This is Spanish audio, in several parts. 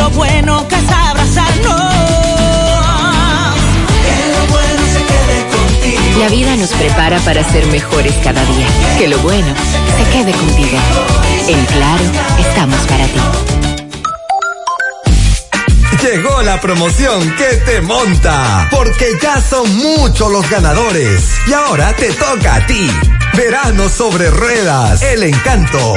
lo bueno que es abrazarnos. Que lo bueno se quede contigo. La vida nos prepara para ser mejores cada día. Que lo bueno se quede contigo. En Claro, estamos para ti. Llegó la promoción que te monta, porque ya son muchos los ganadores. Y ahora te toca a ti. Verano sobre ruedas, el encanto.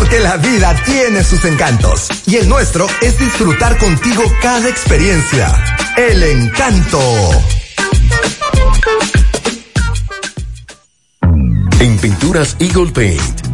porque la vida tiene sus encantos y el nuestro es disfrutar contigo cada experiencia. El encanto. En Pinturas Eagle Paint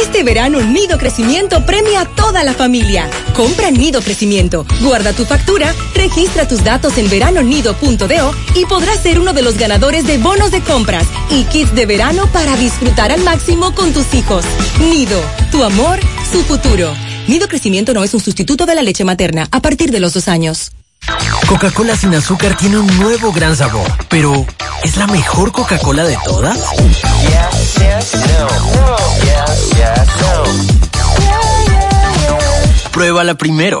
Este verano Nido Crecimiento premia a toda la familia. Compra Nido Crecimiento, guarda tu factura, registra tus datos en veranonido.do y podrás ser uno de los ganadores de bonos de compras y kits de verano para disfrutar al máximo con tus hijos. Nido, tu amor, su futuro. Nido Crecimiento no es un sustituto de la leche materna a partir de los dos años. Coca-Cola sin azúcar tiene un nuevo gran sabor, pero ¿es la mejor Coca-Cola de todas? Pruébala primero.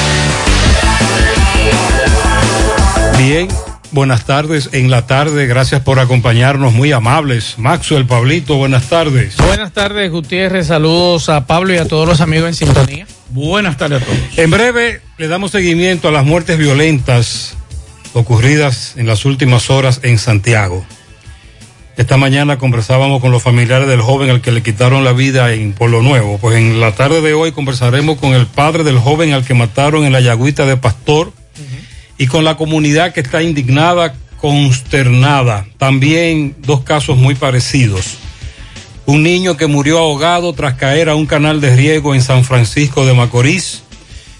Bien, buenas tardes en la tarde, gracias por acompañarnos, muy amables. Maxwell, Pablito, buenas tardes. Buenas tardes, Gutiérrez, saludos a Pablo y a todos los amigos en sintonía. Buenas tardes a todos. En breve le damos seguimiento a las muertes violentas ocurridas en las últimas horas en Santiago. Esta mañana conversábamos con los familiares del joven al que le quitaron la vida en Pueblo Nuevo. Pues en la tarde de hoy conversaremos con el padre del joven al que mataron en la Yagüita de Pastor y con la comunidad que está indignada, consternada. También dos casos muy parecidos. Un niño que murió ahogado tras caer a un canal de riego en San Francisco de Macorís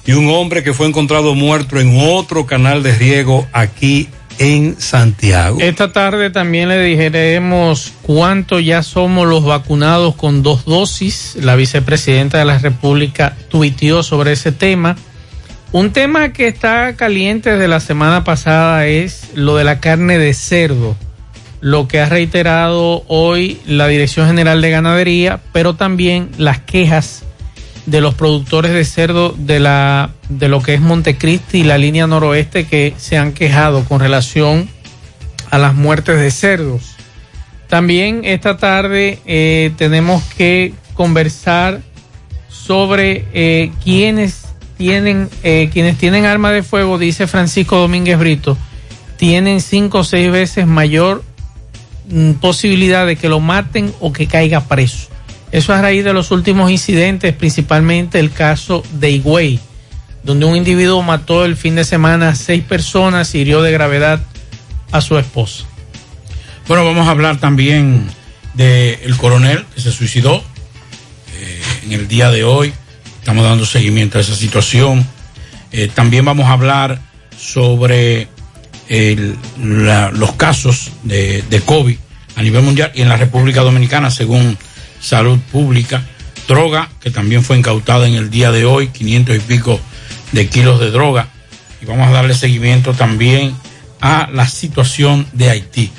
y un hombre que fue encontrado muerto en otro canal de riego aquí en Santiago. Esta tarde también le dijéramos cuánto ya somos los vacunados con dos dosis. La vicepresidenta de la República tuiteó sobre ese tema. Un tema que está caliente desde la semana pasada es lo de la carne de cerdo, lo que ha reiterado hoy la Dirección General de Ganadería, pero también las quejas de los productores de cerdo de la de lo que es Montecristi y la línea noroeste que se han quejado con relación a las muertes de cerdos. También esta tarde eh, tenemos que conversar sobre eh, quienes tienen eh, quienes tienen arma de fuego, dice Francisco Domínguez Brito, tienen cinco o seis veces mayor mm, posibilidad de que lo maten o que caiga preso. Eso a raíz de los últimos incidentes, principalmente el caso de Higüey, donde un individuo mató el fin de semana a seis personas y hirió de gravedad a su esposa. Bueno, vamos a hablar también del coronel que se suicidó eh, en el día de hoy. Estamos dando seguimiento a esa situación. Eh, también vamos a hablar sobre los casos de, de COVID a nivel mundial y en la República Dominicana, según Salud Pública. Droga, que también fue incautada en el día de hoy, 500 y pico de kilos de droga. Y vamos a darle seguimiento también a la situación de Haití.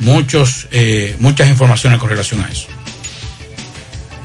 Muchos, eh, muchas informaciones con relación a eso.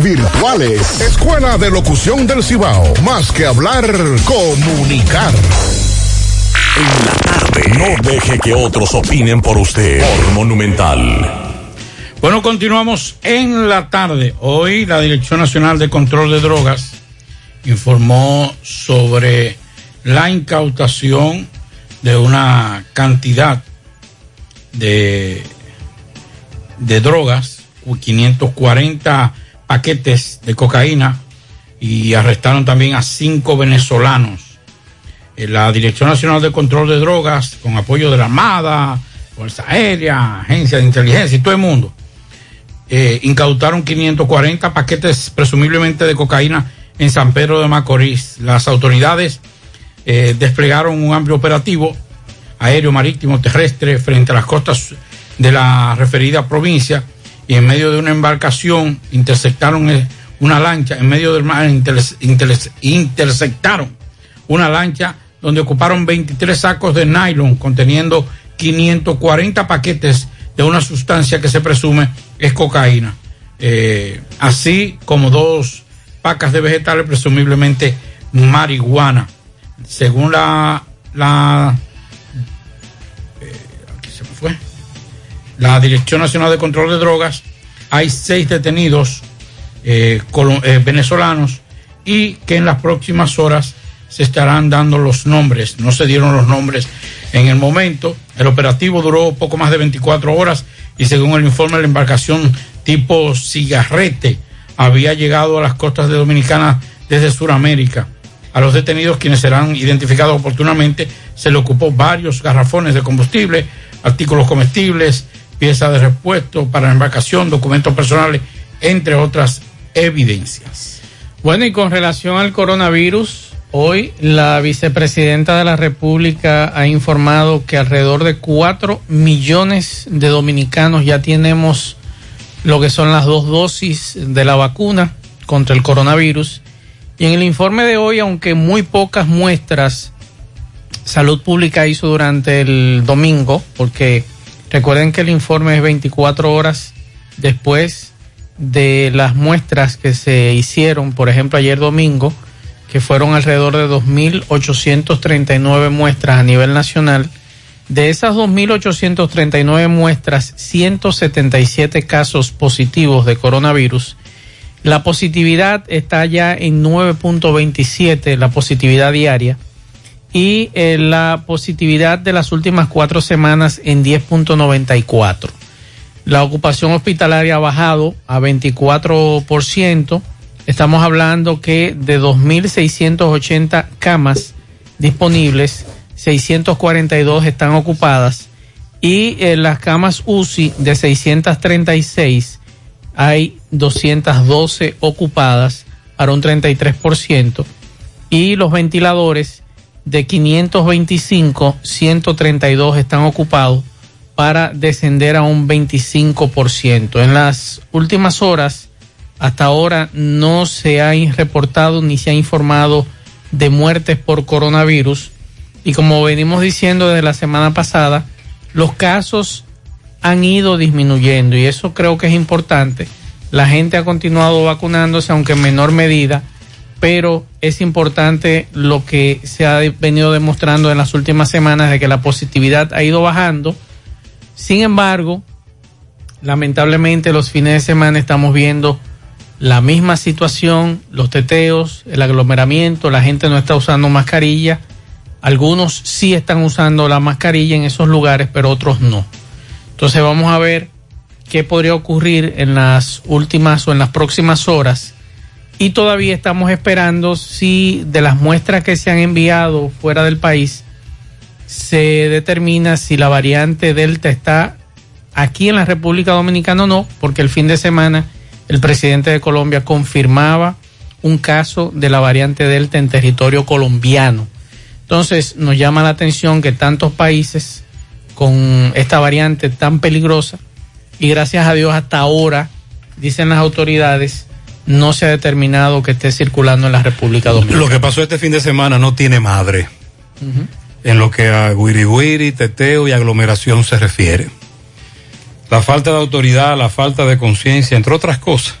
virtuales. Escuela de Locución del Cibao. Más que hablar, comunicar. En la tarde. No deje que otros opinen por usted. Por Monumental. Bueno, continuamos en la tarde. Hoy la Dirección Nacional de Control de Drogas informó sobre la incautación de una cantidad de, de drogas, 540 paquetes de cocaína y arrestaron también a cinco venezolanos eh, la Dirección Nacional de Control de Drogas, con apoyo de la Armada, Fuerza Aérea, Agencia de Inteligencia y todo el mundo, eh, incautaron 540 paquetes presumiblemente de cocaína en San Pedro de Macorís. Las autoridades eh, desplegaron un amplio operativo aéreo, marítimo, terrestre frente a las costas de la referida provincia y en medio de una embarcación interceptaron una lancha, en medio del mar interce- interce- interceptaron una lancha donde ocuparon 23 sacos de nylon conteniendo 540 paquetes de una sustancia que se presume es cocaína, Eh, así como dos pacas de vegetales presumiblemente marihuana. Según la, la eh, aquí se me fue. La Dirección Nacional de Control de Drogas, hay seis detenidos eh, eh, venezolanos y que en las próximas horas se estarán dando los nombres. No se dieron los nombres en el momento. El operativo duró poco más de 24 horas y según el informe la embarcación tipo cigarrete había llegado a las costas de Dominicana desde Sudamérica. A los detenidos, quienes serán identificados oportunamente, se le ocupó varios garrafones de combustible, artículos comestibles, piezas de repuesto para embarcación, documentos personales, entre otras evidencias. Bueno, y con relación al coronavirus, hoy la vicepresidenta de la República ha informado que alrededor de 4 millones de dominicanos ya tenemos lo que son las dos dosis de la vacuna contra el coronavirus. Y en el informe de hoy, aunque muy pocas muestras Salud Pública hizo durante el domingo, porque recuerden que el informe es 24 horas después de las muestras que se hicieron, por ejemplo, ayer domingo, que fueron alrededor de 2.839 muestras a nivel nacional. De esas 2.839 muestras, 177 casos positivos de coronavirus. La positividad está ya en 9.27, la positividad diaria. Y eh, la positividad de las últimas cuatro semanas en 10.94. La ocupación hospitalaria ha bajado a 24%. Estamos hablando que de 2.680 camas disponibles, 642 están ocupadas y en las camas UCI de 636 hay 212 ocupadas para un 33% y los ventiladores de 525, 132 están ocupados para descender a un 25%. En las últimas horas, hasta ahora no se ha reportado ni se ha informado de muertes por coronavirus. Y como venimos diciendo desde la semana pasada, los casos han ido disminuyendo y eso creo que es importante. La gente ha continuado vacunándose, aunque en menor medida, pero es importante lo que se ha venido demostrando en las últimas semanas de que la positividad ha ido bajando. Sin embargo, lamentablemente los fines de semana estamos viendo la misma situación, los teteos, el aglomeramiento, la gente no está usando mascarilla. Algunos sí están usando la mascarilla en esos lugares, pero otros no. Entonces vamos a ver qué podría ocurrir en las últimas o en las próximas horas. Y todavía estamos esperando si de las muestras que se han enviado fuera del país se determina si la variante Delta está aquí en la República Dominicana o no, porque el fin de semana el presidente de Colombia confirmaba un caso de la variante Delta en territorio colombiano. Entonces nos llama la atención que tantos países con esta variante tan peligrosa y gracias a Dios hasta ahora, dicen las autoridades, no se ha determinado que esté circulando en la República Dominicana. Lo que pasó este fin de semana no tiene madre en lo que a guiri, teteo y aglomeración se refiere. La falta de autoridad, la falta de conciencia, entre otras cosas,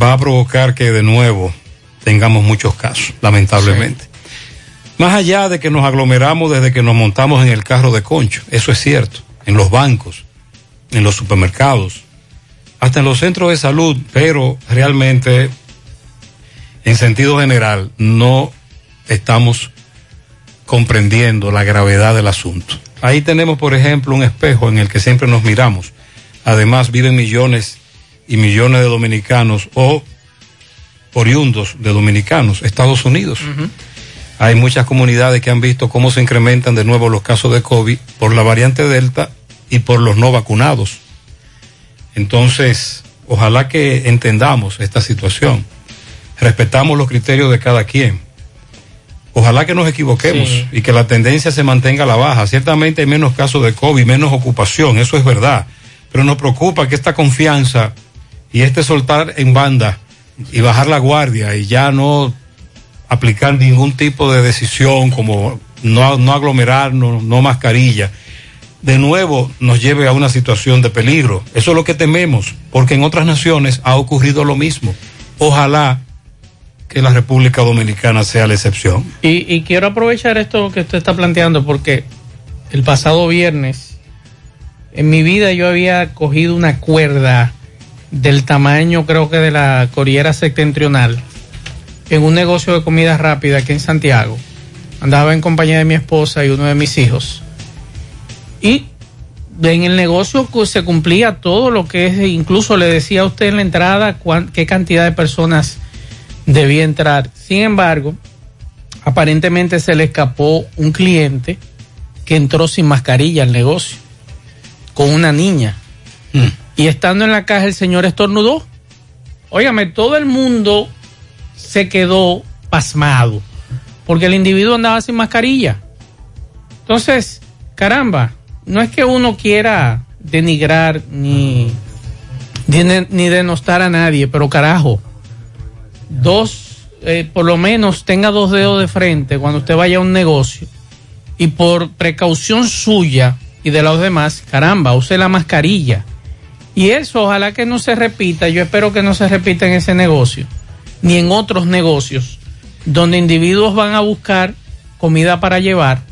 va a provocar que de nuevo tengamos muchos casos, lamentablemente. Más allá de que nos aglomeramos desde que nos montamos en el carro de concho, eso es cierto, en los bancos, en los supermercados, hasta en los centros de salud, pero realmente, en sentido general, no estamos comprendiendo la gravedad del asunto. Ahí tenemos, por ejemplo, un espejo en el que siempre nos miramos. Además, viven millones y millones de dominicanos o oriundos de dominicanos, Estados Unidos. Hay muchas comunidades que han visto cómo se incrementan de nuevo los casos de COVID por la variante Delta y por los no vacunados. Entonces, ojalá que entendamos esta situación. Respetamos los criterios de cada quien. Ojalá que nos equivoquemos Sí. y que la tendencia se mantenga a la baja. Ciertamente hay menos casos de COVID, menos ocupación, eso es verdad. Pero nos preocupa que esta confianza y este soltar en banda y bajar la guardia y ya no aplicar ningún tipo de decisión como no, no aglomerarnos, no mascarilla, de nuevo nos lleve a una situación de peligro. Eso es lo que tememos, porque en otras naciones ha ocurrido lo mismo. Ojalá que la República Dominicana sea la excepción. Y, quiero aprovechar esto que usted está planteando porque el pasado viernes en mi vida yo había cogido una cuerda del tamaño creo que de la Corriera Septentrional en un negocio de comida rápida aquí en Santiago. Andaba en compañía de mi esposa y uno de mis hijos. Y en el negocio se cumplía todo lo que es, incluso le decía a usted en la entrada cuán- qué cantidad de personas debía entrar. Sin embargo, aparentemente se le escapó un cliente que entró sin mascarilla al negocio, con una niña. Y estando en la caja el señor estornudó. Óigame, todo el mundo se quedó pasmado, porque el individuo andaba sin mascarilla. Entonces, caramba, no es que uno quiera denigrar ni, ni, denostar a nadie, pero carajo, dos, eh, por lo menos tenga dos dedos de frente cuando usted vaya a un negocio y por precaución suya y de los demás, caramba, use la mascarilla. Y eso ojalá que no se repita, yo espero que no se repita en ese negocio, ni en otros negocios, donde individuos van a buscar comida para llevar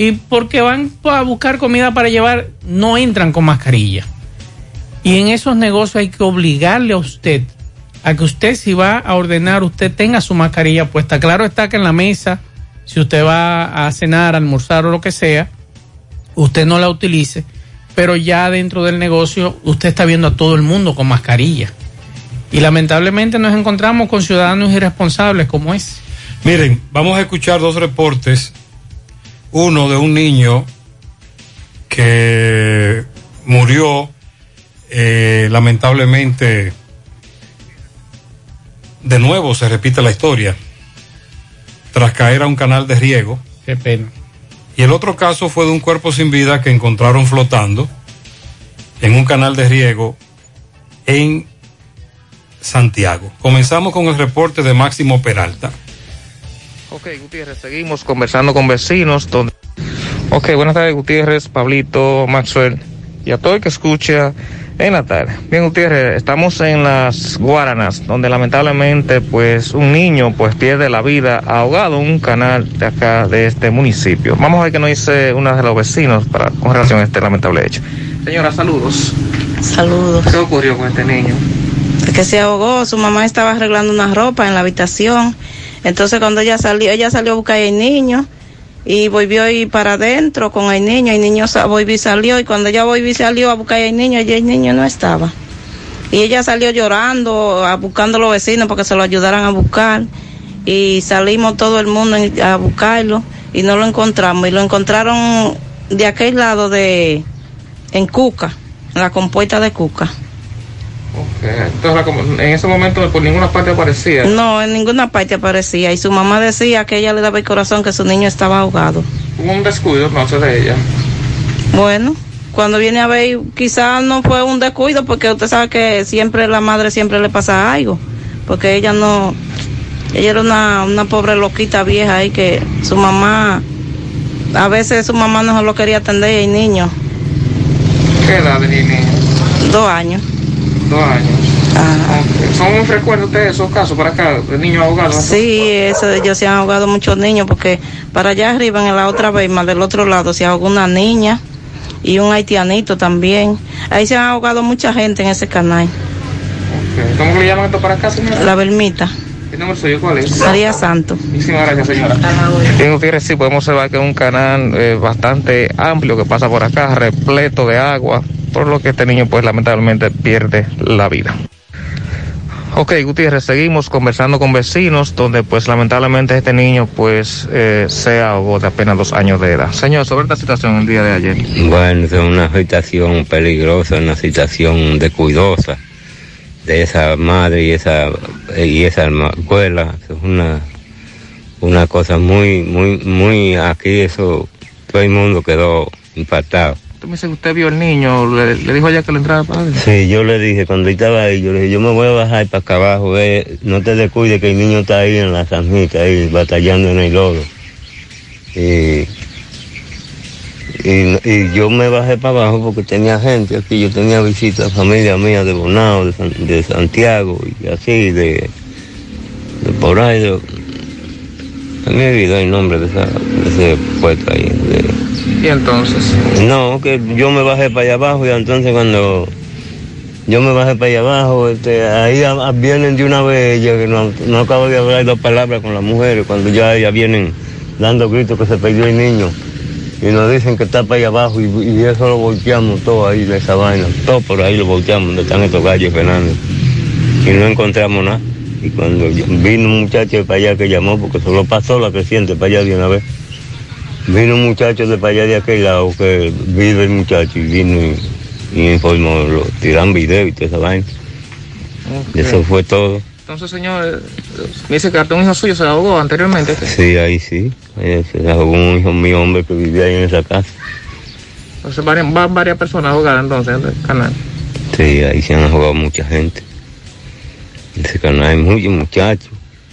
y porque van a buscar comida para llevar no entran con mascarilla. Y en esos negocios hay que obligarle a usted a que usted si va a ordenar, usted tenga su mascarilla puesta. Claro está que en la mesa, si usted va a cenar, almorzar o lo que sea, usted no la utilice, pero ya dentro del negocio usted está viendo a todo el mundo con mascarilla. Y lamentablemente nos encontramos con ciudadanos irresponsables como es. Miren, vamos a escuchar dos reportes. Uno de un niño que murió eh, lamentablemente. De nuevo se repite la historia. Tras caer a un canal de riego. Qué pena. Y el otro caso fue de un cuerpo sin vida que encontraron flotando en un canal de riego en Santiago. Comenzamos con el reporte de Máximo Peralta. Ok, Gutiérrez, seguimos conversando con vecinos. Donde... Ok, buenas tardes, Gutiérrez, Pablito, Maxwell y a todo el que escucha en la tarde. Bien, Gutiérrez, estamos en las Guaranas, donde lamentablemente, pues, un niño, pues, pierde la vida ahogado en un canal de acá, de este municipio. Vamos a ver qué nos dice una de los vecinos para, con relación a este lamentable hecho. Señora, saludos. Saludos. ¿Qué ocurrió con este niño? Es que se ahogó, su mamá estaba arreglando una ropa en la habitación. Entonces cuando ella salió, ella salió a buscar al niño y volvió ir para adentro con el niño. El niño volvió y salió y cuando ella volvió y salió a buscar al niño, allí el niño no estaba. Y ella salió llorando, a, buscando a los vecinos para que se lo ayudaran a buscar. Y salimos todo el mundo a buscarlo y no lo encontramos. Y lo encontraron de aquel lado de, en Cuca, en la compuesta de Cuca. Entonces, en ese momento por ninguna parte aparecía. No, en ninguna parte aparecía. Y su mamá decía que ella le daba el corazón que su niño estaba ahogado. Hubo un descuido entonces de ella. Bueno, cuando viene a ver, quizás no fue un descuido, porque usted sabe que siempre la madre siempre le pasa algo. Porque ella no. Ella era una, una pobre loquita vieja ahí que su mamá. A veces su mamá no lo quería atender y el niño. ¿Qué edad tenía niño? Dos años. Dos años. Ok. ¿Son frecuentes ustedes esos casos para acá, de niños ahogados? Sí, eso, ellos se han ahogado muchos niños porque para allá arriba, en la otra vez, más del otro lado, se ahogó una niña y un haitianito también. Ahí se han ahogado mucha gente en ese canal. Ok. ¿Cómo le llaman esto para acá, señora? La Bermita, ¿El nombre suyo cuál es? María Santo. Muchísimas gracias, señora. Bien, Gutiérrez, sí, podemos observar que es un canal eh, bastante amplio que pasa por acá, repleto de agua, por lo que este niño, pues, lamentablemente pierde la vida. Ok, Gutiérrez, seguimos conversando con vecinos donde pues lamentablemente este niño pues eh, se ahogó de apenas dos años de edad. Señor, sobre esta situación el día de ayer. Bueno, es una situación peligrosa, una situación descuidosa de esa madre y esa y esa escuela. Es una una cosa muy muy muy aquí eso todo el mundo quedó impactado. Me dice usted vio al niño, le, dijo ya que le entrara padre. Sí, yo le dije cuando estaba ahí, yo le dije, yo me voy a bajar para acá abajo, no te descuides que el niño está ahí en la zanjita, ahí batallando en el lodo. Y, yo me bajé para abajo porque tenía gente aquí, yo tenía visitas, familia mía de Bonao, de, San- de Santiago y así, de, por ahí. De, se me olvidó el nombre de, esa, de ese puesto ahí. Y entonces, no, que yo me bajé para allá abajo y entonces cuando yo me bajé para allá abajo, este, ahí vienen de una vez que no, no acabo de hablar dos palabras con las mujeres, cuando ya, ya vienen dando gritos que se perdió el niño y nos dicen que está para allá abajo y, eso lo volteamos todo ahí de esa vaina, todo por ahí lo volteamos donde están estos gallos Fernández y no encontramos nada. Y cuando yo- vino un muchacho para allá que llamó, porque solo pasó la creciente para allá de una vez, Vino un muchacho de para allá de aquel lado que vive el muchacho y vino y, y informó, lo, tiran video y toda esa vaina. Eso fue todo. entonces señor, eh, me dice que hasta un hijo suyo se ahogó anteriormente. Sí, ahí sí. Ahí se ahogó un hijo mío, hombre, que vivía ahí en esa casa. Entonces varias, varias personas ahogadas entonces en el canal. Sí, ahí se han ahogado mucha gente. En ese canal hay muchos muchachos.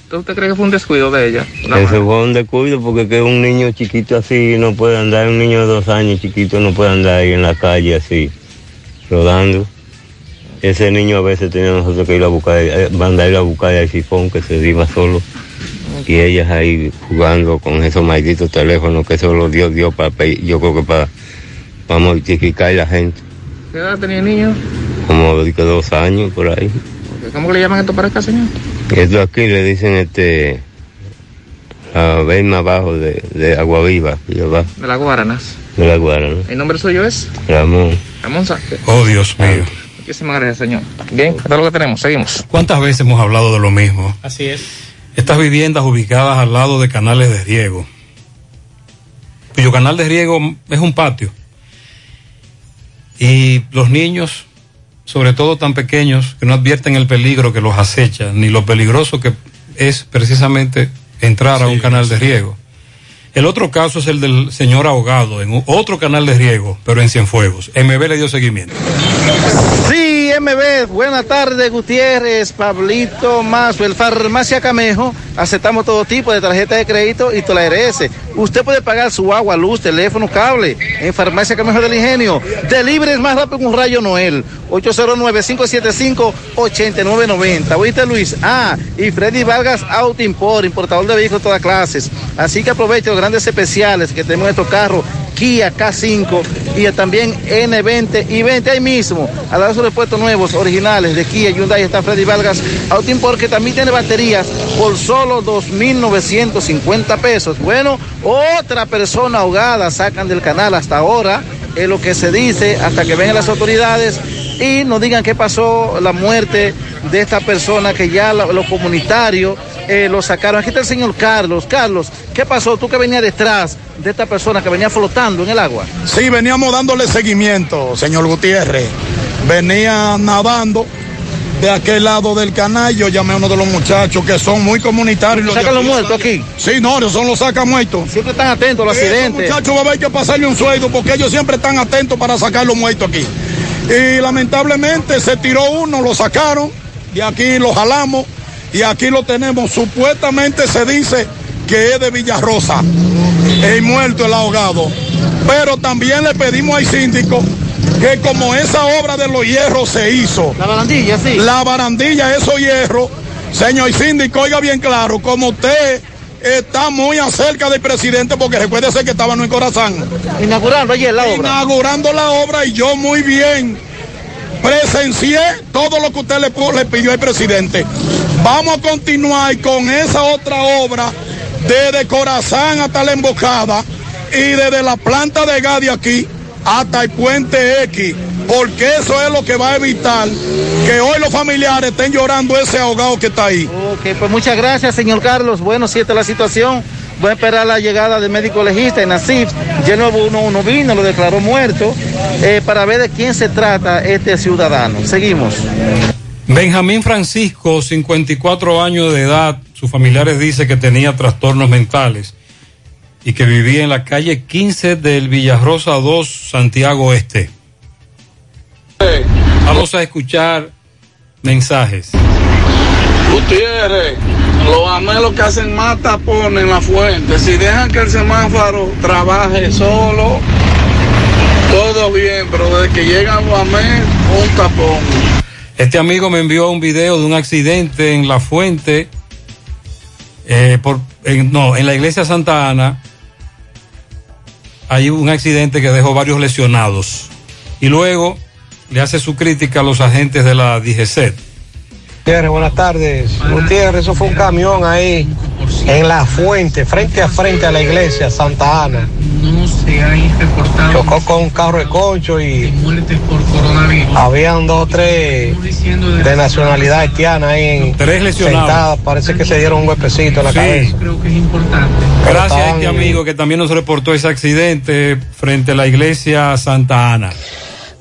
¿Entonces usted cree que fue un descuido de ella? La Ese fue un descuido porque que un niño chiquito así no puede andar, un niño de dos años chiquito no puede andar ahí en la calle así, rodando. Ese niño a veces tenía nosotros que ir a buscar, eh, mandar ir a buscar al sifón que se iba solo. Y ellas ahí jugando con esos malditos teléfonos que solo Dios dio para, yo creo que para, para multiplicar la gente. ¿Qué edad tenía el niño? Como dos años por ahí. ¿Cómo le llaman esto para acá, señor? Esto aquí le dicen este, a ver más abajo de, de Agua Viva, y abajo De las Guaranas. de la Guarana. ¿El nombre suyo es? Ramón. Ramón Sánchez. Oh, Dios mío. Muchísimas gracias, señor. Bien, esto es lo que tenemos. Seguimos. ¿Cuántas veces hemos hablado de lo mismo? Así es. Estas viviendas ubicadas al lado de canales de riego, cuyo canal de riego es un patio. Y los niños, sobre todo tan pequeños, que no advierten el peligro que los acecha, ni lo peligroso que es precisamente entrar a un canal de riego. El otro caso es el del señor ahogado en otro canal de riego, pero en Cienfuegos. MB le dio seguimiento. Sí, MB, buenas tardes, Gutiérrez, Pablito Mazo, el Farmacia Camejo. Aceptamos todo tipo de tarjeta de crédito y toda la RS. Usted puede pagar su agua, luz, teléfono, cable en Farmacia Camejo del Ingenio. Delibre es más rápido que un rayo Noel. 809-575-8990. ¿Oíste, Luis? Ah, y Freddy Vargas Auto Import, importador de vehículos de todas clases. Así que aproveche los grandes especiales que tenemos en estos carros. Kia K5 y también N20 y 20 ahí mismo. A dar sus repuestos nuevos, originales de Kia Hyundai está Freddy Vargas Auto Import que también tiene baterías por solo 2.950 pesos. Bueno, otra persona ahogada sacan del canal hasta ahora, es lo que se dice, hasta que vengan las autoridades y nos digan qué pasó la muerte de esta persona que ya lo- los comunitarios eh, lo sacaron. Aquí está el señor Carlos. Carlos, ¿qué pasó? Tú que venías detrás de esta persona que venía flotando en el agua. Sí, veníamos dándole seguimiento, señor Gutiérrez. Venía nadando de aquel lado del canal. Yo llamé a uno de los muchachos que son muy comunitarios. los de ¿Sacan los muertos aquí? Sí, no, ellos son los saca muertos. Siempre están atentos a los accidentes. Muchachos, va a haber que pasarle un sueldo porque ellos siempre están atentos para sacar los muertos aquí. Y lamentablemente se tiró uno, lo sacaron, y aquí lo jalamos, y aquí lo tenemos. Supuestamente se dice que es de Villarrosa, el muerto, el ahogado. Pero también le pedimos al síndico que como esa obra de los hierros se hizo. La barandilla, sí. La barandilla, esos hierros, señor síndico, oiga bien claro, como usted está muy acerca del presidente, porque recuerde que estábamos en Corazán. Inaugurando ayer la obra. Inaugurando la obra y yo muy bien presencié todo lo que usted le, pidió al presidente. Vamos a continuar con esa otra obra desde Corazán hasta la embocada y desde la planta de gas de aquí hasta el puente X. porque eso es lo que va a evitar que hoy los familiares estén llorando ese ahogado que está ahí. Ok, pues muchas gracias, señor Carlos. Bueno, si esta es la situación, voy a esperar la llegada del médico legista en Nasif. Ya no uno, uno vino, lo declaró muerto, eh, para ver de quién se trata este ciudadano. Seguimos. Benjamín Francisco, 54 años de edad, sus familiares dicen que tenía trastornos mentales y que vivía en la calle 15 del Villarrosa 2, Santiago Este. Vamos a escuchar mensajes. Gutiérrez, los amelos que hacen más tapones en la fuente, si dejan que el semáforo trabaje solo, todo bien, pero desde que llegan los amelos, un tapón. Este amigo me envió un video de un accidente en la fuente, eh, por, en- no, en la iglesia Santa Ana. Hay un accidente que dejó varios lesionados. Y luego le hace su crítica a los agentes de la DGC. Gutiérrez, buenas tardes. Gutiérrez, eso fue un camión ahí en la fuente, frente a frente a la iglesia Santa Ana. No se hay reportado Chocó con un carro de concho y muertes por coronavirus. habían dos o tres de nacionalidad haitiana ahí en, Tres lesionados. sentadas. Parece que se dieron un golpecito en la Sí. cabeza. Creo que es importante. Gracias a este amigo que también nos reportó ese accidente frente a la iglesia Santa Ana.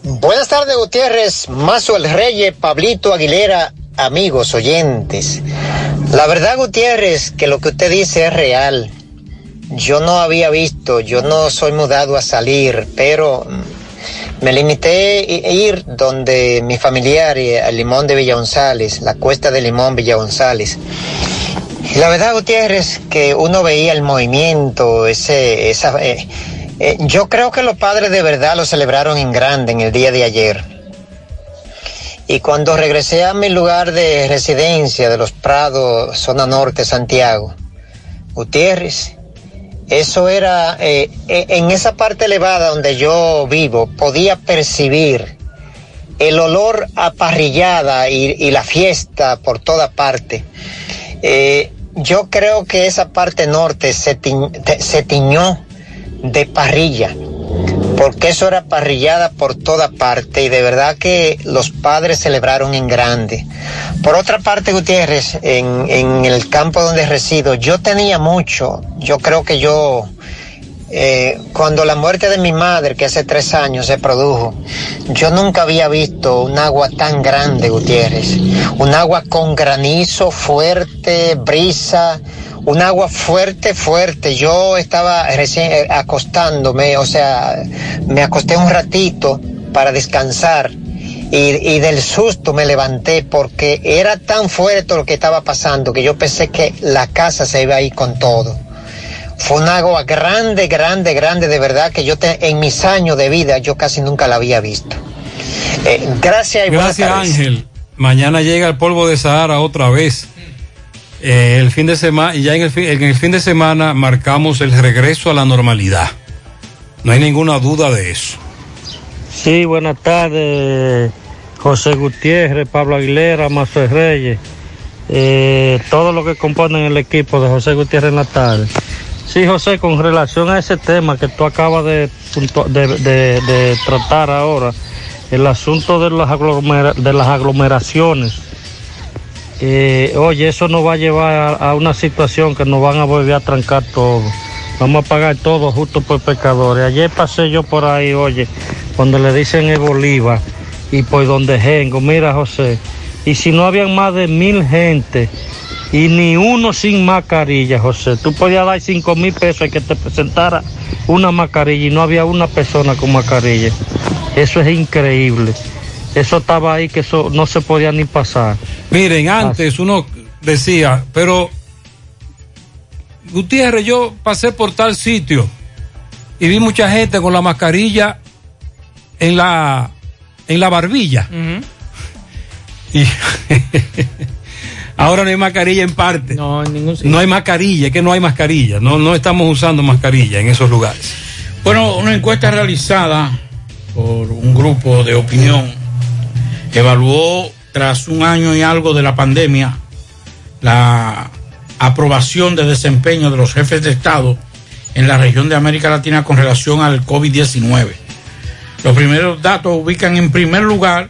Buenas tardes, Gutiérrez, Mazo el Reyes, Pablito Aguilera, amigos oyentes. La verdad, Gutiérrez, que lo que usted dice es real. Yo no había visto, yo no soy mudado a salir, pero mm, me limité a ir donde mi familiar, eh, al Limón de Villa González, la cuesta de Limón Villa González. Y la verdad, Gutiérrez, que uno veía el movimiento, ese, esa, eh, eh, yo creo que los padres de verdad lo celebraron en grande en el día de ayer. Y cuando regresé a mi lugar de residencia de los Prados, zona norte, Santiago, Gutiérrez, eso era, eh, eh, en esa parte elevada donde yo vivo, podía percibir el olor a parrillada y, la fiesta por toda parte. Eh, yo creo que esa parte norte se, se tiñó de parrilla, porque eso era parrillada por toda parte y de verdad que los padres celebraron en grande. Por otra parte, Gutiérrez, en, en el campo donde resido, yo tenía mucho, yo creo que yo, eh, cuando la muerte de mi madre, que hace tres años se produjo, yo nunca había visto un agua tan grande, Gutiérrez. Un agua con granizo fuerte, brisa, un agua fuerte, fuerte. Yo estaba recién eh, acostándome, o sea, me acosté un ratito para descansar y, y del susto me levanté porque era tan fuerte lo que estaba pasando que yo pensé que la casa se iba a ir con todo. Fue un agua grande, grande, grande, de verdad que yo te- en mis años de vida yo casi nunca la había visto. Eh, gracias y Gracias. Ángel. Mañana llega el polvo de Sahara otra vez. Eh, el fin de semana y ya en el, fin, en el fin de semana marcamos el regreso a la normalidad. No hay ninguna duda de eso. Sí, buenas tardes, José Gutiérrez, Pablo Aguilera, Mazo Reyes, eh, todos los que componen el equipo de José Gutiérrez en la tarde. Sí, José, con relación a ese tema que tú acabas de, de, tratar ahora, el asunto de las, de las aglomeraciones, eh, oye, eso nos va a llevar a, una situación que nos van a volver a trancar todo. Vamos a pagar todo justo por pecadores. Ayer pasé yo por ahí, oye, cuando le dicen el Bolívar y por donde vengo, mira José, y si no habían más de mil gente y ni uno sin mascarilla, José, tú podías dar cinco mil pesos y que te presentara una mascarilla y no había una persona con mascarilla. Eso es increíble. Eso estaba ahí que eso no se podía ni pasar. Miren, antes uno decía, pero Gutiérrez, yo pasé por tal sitio y vi mucha gente con la mascarilla en la en la barbilla. Y ahora no hay mascarilla en parte. No, en ningún sitio. No hay mascarilla, es que no hay mascarilla. No, no estamos usando mascarilla en esos lugares. Bueno, una encuesta realizada por un grupo de opinión evaluó tras un año y algo de la pandemia la aprobación de desempeño de los jefes de Estado en la región de América Latina con relación al COVID-19. Los primeros datos ubican en primer lugar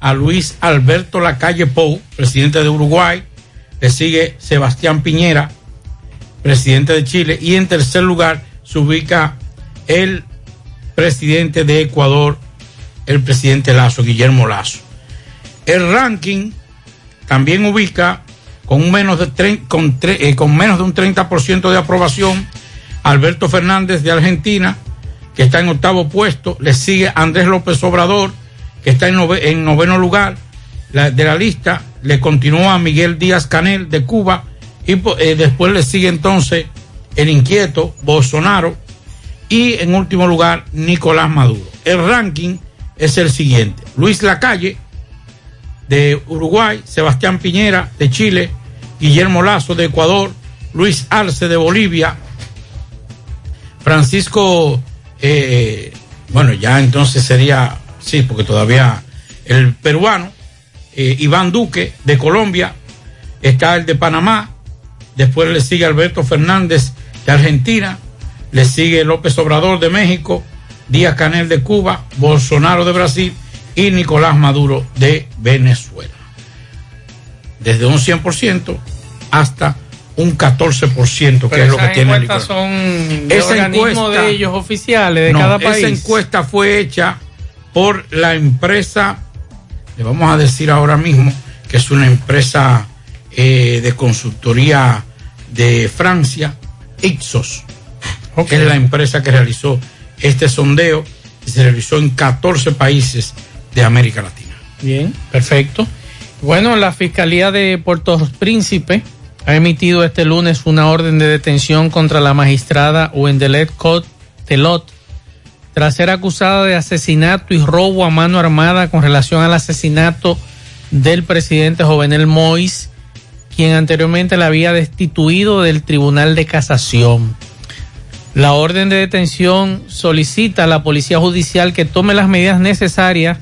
a Luis Alberto Lacalle Pou, presidente de Uruguay. Le sigue Sebastián Piñera, presidente de Chile. Y en tercer lugar se ubica el presidente de Ecuador, el presidente Lazo, Guillermo Lazo. El ranking también ubica con menos de, con, eh, con menos de un 30% de aprobación Alberto Fernández de Argentina, que está en octavo puesto. Le sigue Andrés López Obrador, que está en, nove- en noveno lugar de la lista. Le continúa Miguel Díaz Canel de Cuba. Y eh, después le sigue entonces el inquieto Bolsonaro. Y en último lugar, Nicolás Maduro. El ranking es el siguiente. Luis Lacalle, de Uruguay, Sebastián Piñera, de Chile, Guillermo Lazo, de Ecuador, Luis Arce, de Bolivia, Francisco, eh, bueno, ya entonces sería, sí, porque todavía el peruano, eh, Iván Duque, de Colombia, está el de Panamá, después le sigue Alberto Fernández, de Argentina, le sigue López Obrador, de México, Díaz Canel, de Cuba, Bolsonaro, de Brasil, y Nicolás Maduro de Venezuela. Desde un 100% hasta un 14%, que Pero es lo que tiene Nicolás. son de Esa encuesta- de ellos oficiales de No, cada país. Esa encuesta fue hecha por la empresa, le vamos a decir ahora mismo, que es una empresa eh, de consultoría de Francia, Ipsos, que es la empresa que realizó este sondeo y se realizó en 14 países de América Latina. Bien, perfecto. Bueno, la Fiscalía de Puerto Príncipe ha emitido este lunes una orden de detención contra la magistrada Wendelet Cot Telot tras ser acusada de asesinato y robo a mano armada con relación al asesinato del presidente Jovenel Mois, quien anteriormente la había destituido del Tribunal de Casación. La orden de detención solicita a la Policía Judicial que tome las medidas necesarias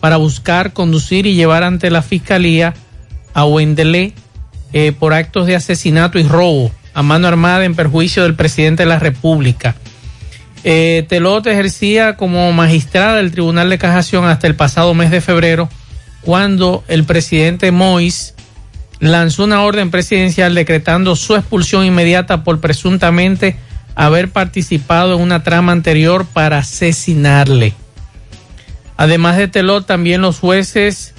para buscar, conducir y llevar ante la Fiscalía a Wendelé eh, por actos de asesinato y robo a mano armada en perjuicio del presidente de la República. Eh, Telot ejercía como magistrada del Tribunal de Casación hasta el pasado mes de febrero, cuando el presidente Mois lanzó una orden presidencial decretando su expulsión inmediata por presuntamente haber participado en una trama anterior para asesinarle. Además de Telot, también los jueces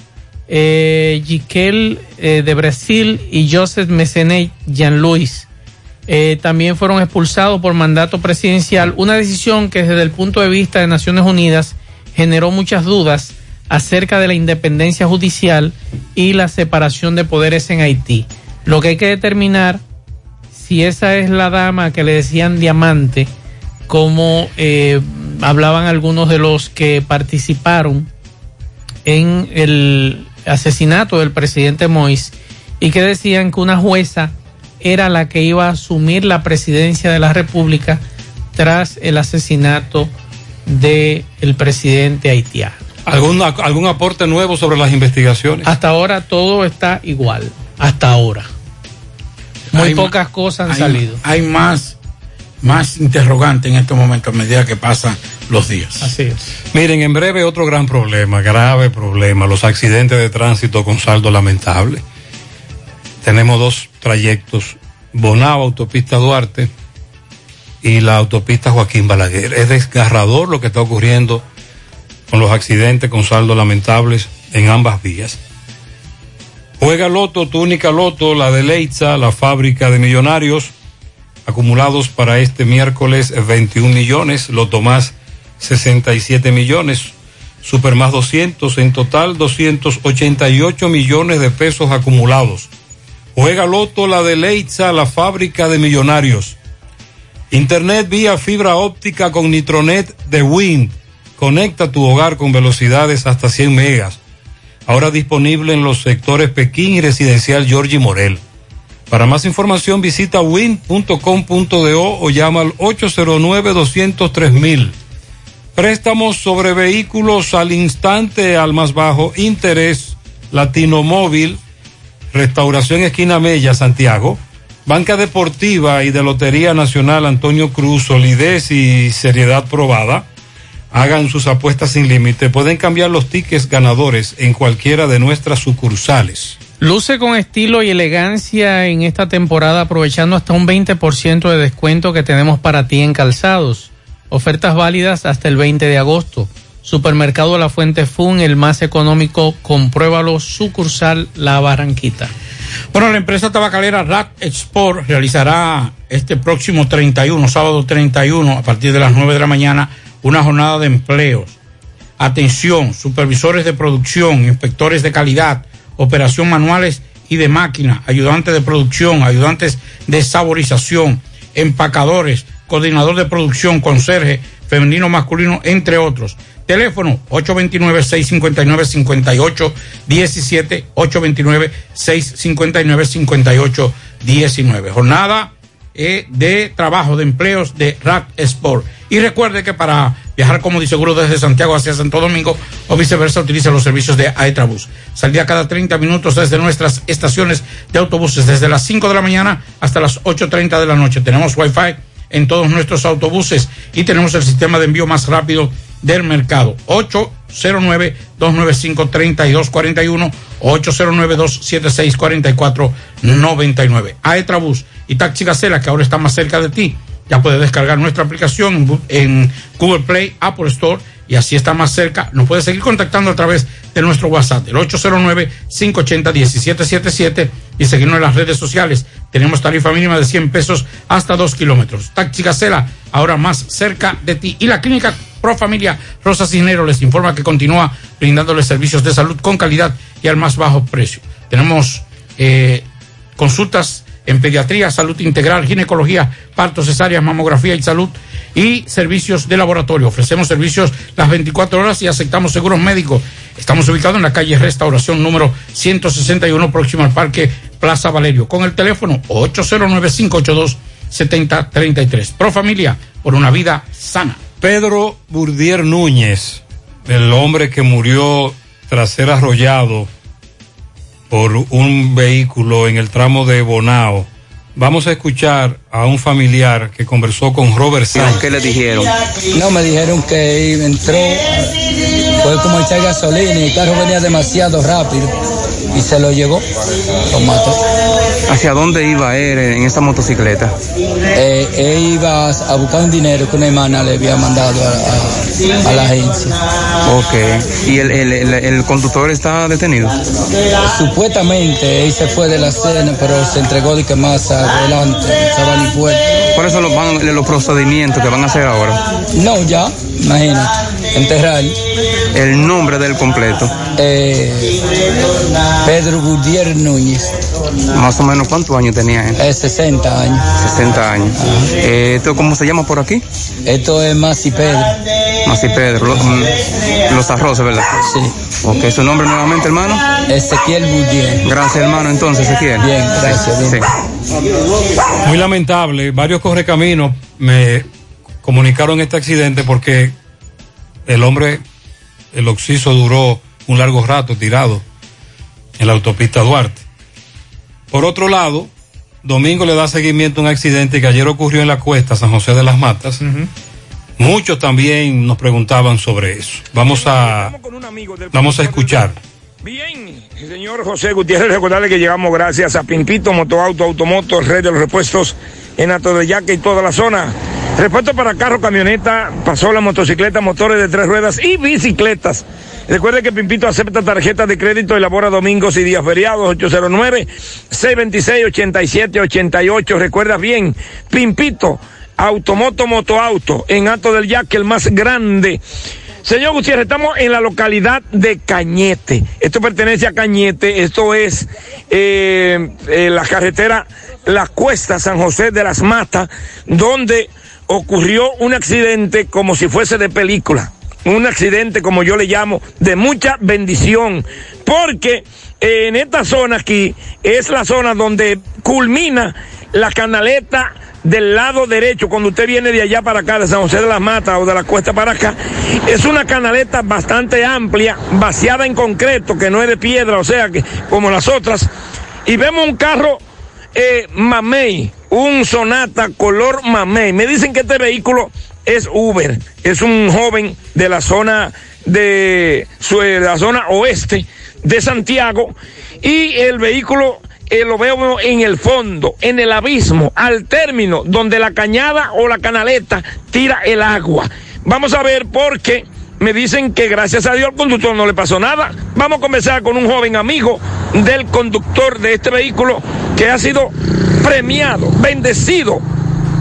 eh, eh, de Brasil y Joseph Messenet Jean-Louis eh, también fueron expulsados por mandato presidencial, una decisión que desde el punto de vista de Naciones Unidas generó muchas dudas acerca de la independencia judicial y la separación de poderes en Haití. Lo que hay que determinar si esa es la dama que le decían diamante, como eh, hablaban algunos de los que participaron en el asesinato del presidente Mois y que decían que una jueza era la que iba a asumir la presidencia de la República tras el asesinato del el presidente haitiano. ¿Algún, ¿Algún aporte nuevo sobre las investigaciones? Hasta ahora todo está igual, hasta ahora. Muy Hay pocas cosas han hay- salido. Hay más, más interrogantes en estos momentos a medida que pasan los días. Así es. Miren, en breve otro gran problema, grave problema, los accidentes de tránsito con saldo lamentable. Tenemos dos trayectos, Bonao, autopista Duarte, y la autopista Joaquín Balaguer. Es desgarrador lo que está ocurriendo con los accidentes con saldo lamentables en ambas vías. Juega Loto, tu única Loto, la de Leitza, la fábrica de millonarios, acumulados para este miércoles 21 millones, Loto más 67 millones, Super más 200, en total 288 millones de pesos acumulados. Juega Loto, la de Leitza, la fábrica de millonarios. Internet vía fibra óptica con Nitronet de Wind. Conecta tu hogar con velocidades hasta 100 megas. Ahora disponible en los sectores Pekín y Residencial Georgie Morel. Para más información visita win.com.do o llama al 809-203 Préstamos sobre vehículos al instante al más bajo interés. Latino Móvil, Restauración Esquina Mella, Santiago. Banca Deportiva y de Lotería Nacional Antonio Cruz, solidez y seriedad probada. Hagan sus apuestas sin límite. Pueden cambiar los tickets ganadores en cualquiera de nuestras sucursales. Luce con estilo y elegancia en esta temporada aprovechando hasta un 20% de descuento que tenemos para ti en calzados. Ofertas válidas hasta el 20 de agosto. Supermercado La Fuente Fun, el más económico, compruébalo, sucursal La Barranquita. Bueno, la empresa tabacalera Rack Export realizará este próximo 31, sábado 31, a partir de las 9 de la mañana, una jornada de empleos. Atención, supervisores de producción, inspectores de calidad, operación manuales y de máquina, ayudantes de producción, ayudantes de saborización, empacadores, coordinador de producción, conserje, femenino, masculino, entre otros. Teléfono 829-659-5817, 829-659-5819. Jornada eh, de trabajo, de empleos de Rack Sport. Y recuerde que para viajar como dice seguro desde Santiago hacia Santo Domingo o viceversa, utilice los servicios de Aetrabús. Saldría cada 30 minutos desde nuestras estaciones de autobuses, desde las 5 de la mañana hasta las 8.30 de la noche. Tenemos Wi-Fi en todos nuestros autobuses y tenemos el sistema de envío más rápido del mercado. 809-295-3241, 809-276-4499. Aetrabús y Taxi Gacela, que ahora está más cerca de ti. Ya puedes descargar nuestra aplicación en Google Play, Apple Store y así está más cerca. Nos puedes seguir contactando a través de nuestro WhatsApp, el 809-580-1777 y seguirnos en las redes sociales. Tenemos tarifa mínima de 100 pesos hasta 2 kilómetros. Taxi Gacela, ahora más cerca de ti. Y la clínica Pro Familia Rosa Cisnero les informa que continúa brindándoles servicios de salud con calidad y al más bajo precio. Tenemos eh, consultas en pediatría, salud integral, ginecología, parto, cesáreas, mamografía y salud y servicios de laboratorio. Ofrecemos servicios las 24 horas y aceptamos seguros médicos. Estamos ubicados en la calle Restauración número 161, próximo al Parque Plaza Valerio, con el teléfono 809-582-7033. Pro Familia, por una vida sana. Pedro Burdier Núñez, el hombre que murió tras ser arrollado por un vehículo en el tramo de Bonao. Vamos a escuchar a un familiar que conversó con Robert Sánchez. ¿Qué le dijeron? No, me dijeron que entró, fue como echar gasolina y el carro venía demasiado rápido y se lo llevó, lo mató. ¿Hacia dónde iba él en esa motocicleta? Eh, él iba a buscar un dinero que una hermana le había mandado a, a- a la agencia. Ok. ¿Y el, el- el- el conductor está detenido? Supuestamente él se fue de la cena, pero se entregó de que más adelante, estaba ni puerto. ¿Cuáles son los, van- los procedimientos que van a hacer ahora? No, ya, imagínate, enterrar. El nombre del completo. Eh, Pedro Gutiérrez Núñez. Más o menos, ¿cuántos años tenía él? Es 60 años. 60 años. Eh, ¿Esto cómo se llama por aquí? Esto es Masi Pedro. Masi Pedro. Lo- mm, los arroces, ¿verdad? Sí. Ok, ¿su nombre nuevamente, hermano? Ezequiel Gutiérrez. Gracias, hermano, entonces, Ezequiel. Bien, gracias. Sí. bien. Muy lamentable, varios correcaminos me comunicaron este accidente porque el hombre, el occiso duró un largo rato tirado en la autopista Duarte. Por otro lado, Domingo le da seguimiento a un accidente que ayer ocurrió en la cuesta San José de las Matas. Muchos también nos preguntaban sobre eso. Vamos a, vamos a escuchar. El señor José Gutiérrez, recordarle que llegamos gracias a Pimpito, Motoauto, Automoto, Red de los Repuestos en Ato de Yaque y toda la zona. Repuesto para carro, camioneta, pasola, motocicleta, motores de tres ruedas y bicicletas. Recuerde que Pimpito acepta tarjetas de crédito y labora domingos y días feriados, 809-626-8788. Recuerda bien, Pimpito, Automoto, Motoauto, en Ato del Yaque, el más grande. Señor Gutiérrez, estamos en la localidad de Cañete. Esto pertenece a Cañete, esto es eh, eh, la carretera La Cuesta San José de las Matas, donde ocurrió un accidente como si fuese de película. Un accidente, como yo le llamo, de mucha bendición. Porque en esta zona aquí es la zona donde culmina la canaleta del lado derecho, cuando usted viene de allá para acá, de San José de las Matas o de la Cuesta para acá, es una canaleta bastante amplia, vaciada en concreto, que no es de piedra, o sea, que como las otras. Y vemos un carro eh, mamey, un Sonata color mamey. Me dicen que este vehículo es Uber, es un joven de la zona de, de la zona oeste de Santiago y el vehículo eh, lo veo en el fondo, en el abismo, al término donde la cañada o la canaleta tira el agua. Vamos a ver por qué. Me dicen que gracias a Dios al conductor no le pasó nada. Vamos a conversar con un joven amigo del conductor de este vehículo que ha sido premiado, bendecido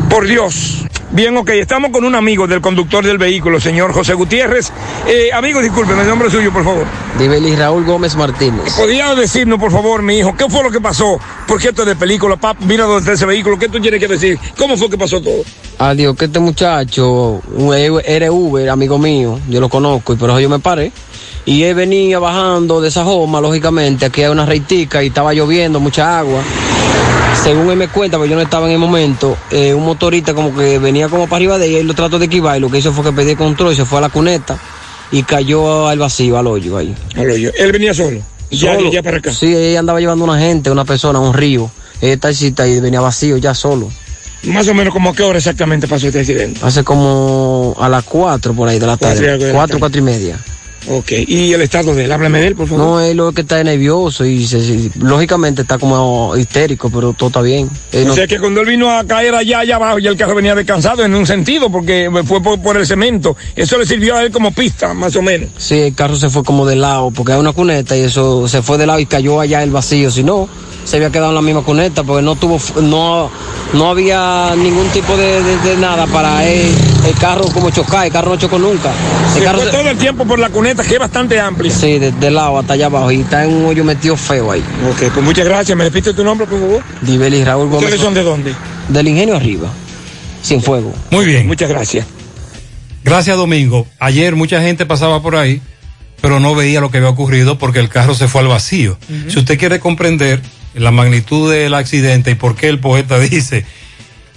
por Dios. Bien, ok, estamos con un amigo del conductor del vehículo, señor José Gutiérrez. Eh, amigo, discúlpeme, el nombre suyo, por favor. Dibeli Raúl Gómez Martínez. ¿Podría decirnos, por favor, mi hijo, qué fue lo que pasó? ¿Por qué esto es de película? Pap, mira dónde está ese vehículo. ¿Qué tú tienes que decir? ¿Cómo fue que pasó todo? Adiós, que este muchacho un- era Uber, amigo mío, yo lo conozco y por eso yo me paré. Y él venía bajando de esa joma, lógicamente, aquí hay una reitica y estaba lloviendo, mucha agua. Según él me cuenta, porque yo no estaba en el momento, eh, un motorista como que venía como para arriba de él y lo trató de esquivar y lo que hizo fue que perdió el control y se fue a la cuneta y cayó al vacío, al hoyo ahí. Al hoyo. Él venía solo. Ya, Solo. ya para acá. Sí, ella andaba llevando una gente, una persona, un río. Ella está y venía vacío ya solo. Más o menos, ¿como a qué hora exactamente pasó este accidente? Hace como a las 4 por ahí de la tarde. de la 4, tarde. 4 y media. Ok, ¿y el estado de él? Háblame de él, por favor. No, él lo que está es nervioso y se- se- lógicamente está como histérico, pero todo está bien. Él O no- sea que cuando él vino a caer allá, allá abajo, ya el carro venía descansado en un sentido, porque fue por, por el cemento. Eso le sirvió a él como pista, más o menos. Sí, el carro se fue como de lado, porque hay una cuneta y eso se fue de lado y cayó allá el vacío. Si no, se había quedado en la misma cuneta, porque no tuvo, no, no había ningún tipo de, de- de nada para él, el carro como chocar, el carro no chocó nunca. El Se carro fue se- todo el tiempo por la cuneta, que es bastante amplia. Sí, de, de lado hasta allá abajo, y está en un hoyo metido feo ahí. Ok, pues muchas gracias. ¿Me repite tu nombre, por favor? Dibeli Raúl Gómez. ¿Ustedes son de dónde? Del ingenio arriba, sin fuego. Muy bien. Muchas gracias. Gracias, Domingo. Ayer mucha gente pasaba por ahí, pero no veía lo que había ocurrido porque el carro se fue al vacío. Si usted quiere comprender la magnitud del accidente y por qué el poeta dice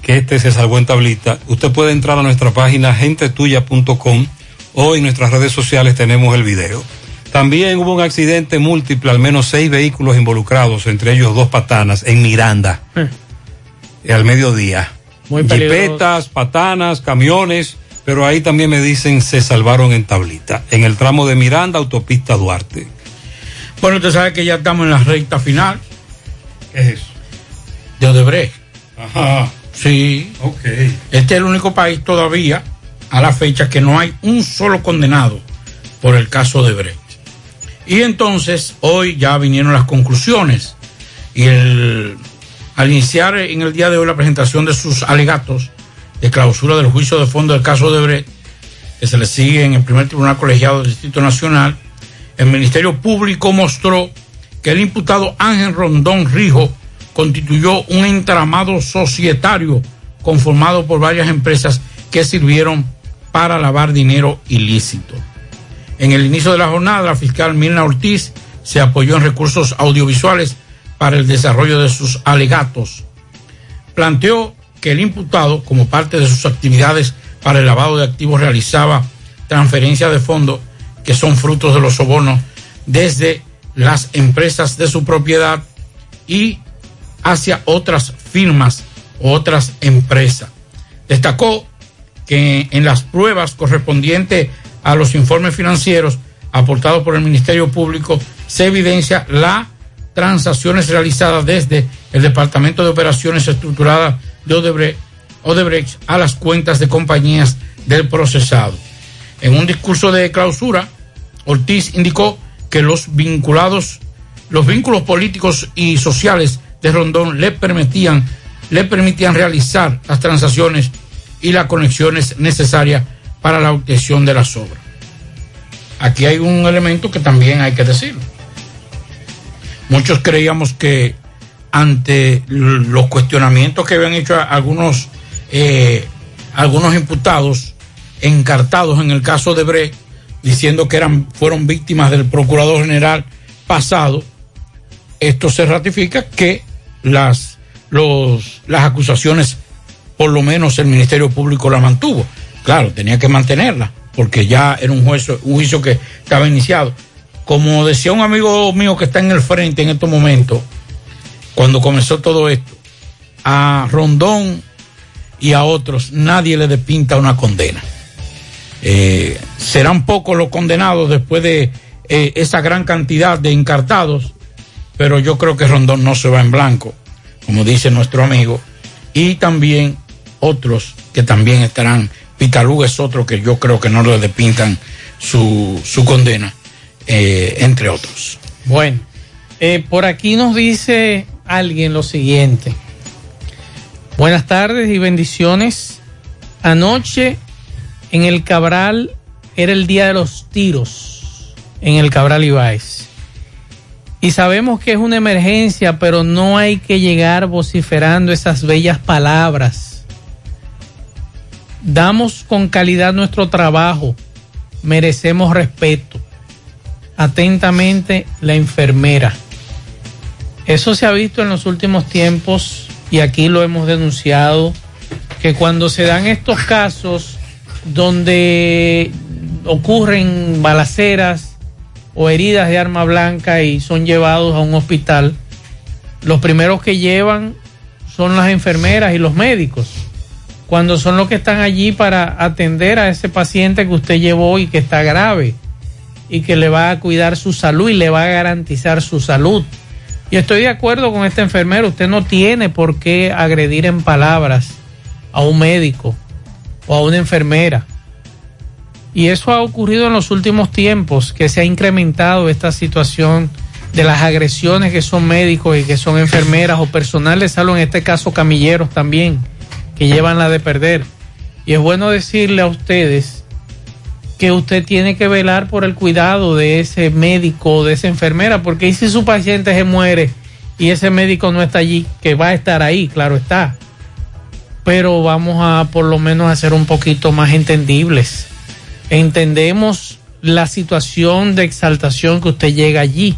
que este se salvó en tablita, usted puede entrar a nuestra página gentetuya.com o en nuestras redes sociales tenemos el video. También hubo un accidente múltiple, al menos seis vehículos involucrados, entre ellos dos patanas, en Miranda, eh, al mediodía. Muy. Jipetas, patanas, camiones, pero ahí también me dicen se salvaron en tablita, en el tramo de Miranda, autopista Duarte. Bueno, usted sabe que ya estamos en la recta final. ¿Qué es eso? De Odebrecht. Ajá. Sí. Ok. Este es el único país todavía, a la fecha, que no hay un solo condenado por el caso de Brecht. Y entonces, hoy ya vinieron las conclusiones. Y el, al iniciar en el día de hoy la presentación de sus alegatos de clausura del juicio de fondo del caso de Brecht, que se le sigue en el primer tribunal colegiado del Distrito Nacional, el Ministerio Público mostró que el imputado Ángel Rondón Rijo constituyó un entramado societario conformado por varias empresas que sirvieron para lavar dinero ilícito. En el inicio de la jornada, la fiscal Mirna Ortiz se apoyó en recursos audiovisuales para el desarrollo de sus alegatos. Planteó que el imputado, como parte de sus actividades para el lavado de activos, realizaba transferencias de fondos que son frutos de los sobornos desde las empresas de su propiedad y hacia otras firmas otras empresas. Destacó que en las pruebas correspondientes a los informes financieros aportados por el Ministerio Público se evidencia las transacciones realizadas desde el Departamento de Operaciones Estructuradas de Odebrecht, Odebrecht a las cuentas de compañías del procesado. En un discurso de clausura, Ortiz indicó que los vinculados, los vínculos políticos y sociales de Rondón le permitían, le permitían realizar las transacciones y las conexiones necesarias para la obtención de las obras. Aquí hay un elemento que también hay que decirlo. Muchos creíamos que ante los cuestionamientos que habían hecho algunos, eh, algunos imputados encartados en el caso de Brecht, diciendo que eran, fueron víctimas del procurador general pasado, esto se ratifica que las, los, las acusaciones, por lo menos el Ministerio Público la mantuvo. Claro, tenía que mantenerla, porque ya era un juicio, un juicio que estaba iniciado. Como decía un amigo mío que está en el frente en estos momentos, cuando comenzó todo esto, a Rondón y a otros nadie le despinta una condena. Eh, serán pocos los condenados después de eh, esa gran cantidad de encartados, pero yo creo que Rondón no se va en blanco, como dice nuestro amigo, y también otros que también estarán. Pitaluga es otro que yo creo que no le despintan su, su condena, eh, entre otros. Bueno, eh, por aquí nos dice alguien lo siguiente. Buenas tardes y bendiciones. Anoche en el Cabral era el día de los tiros en el Cabral Ibáez. Y sabemos que es una emergencia, pero no hay que llegar vociferando esas bellas palabras. Damos con calidad nuestro trabajo, merecemos respeto. Atentamente, la enfermera. Eso se ha visto en los últimos tiempos y aquí lo hemos denunciado, que cuando se dan estos casos donde ocurren balaceras o heridas de arma blanca y son llevados a un hospital, los primeros que llevan son las enfermeras y los médicos, cuando son los que están allí para atender a ese paciente que usted llevó y que está grave y que le va a cuidar su salud y le va a garantizar su salud. Y estoy de acuerdo con este enfermero, usted no tiene por qué agredir en palabras a un médico o a una enfermera. Y eso ha ocurrido en los últimos tiempos, que se ha incrementado esta situación de las agresiones que son médicos y que son enfermeras o personal de salud, en este caso camilleros también, que llevan la de perder. Y es bueno decirle a ustedes que usted tiene que velar por el cuidado de ese médico o de esa enfermera, porque ¿y si su paciente se muere y ese médico no está allí? Que va a estar ahí, claro está. Pero vamos a por lo menos a ser un poquito más entendibles. Entendemos la situación de exaltación que usted llega allí,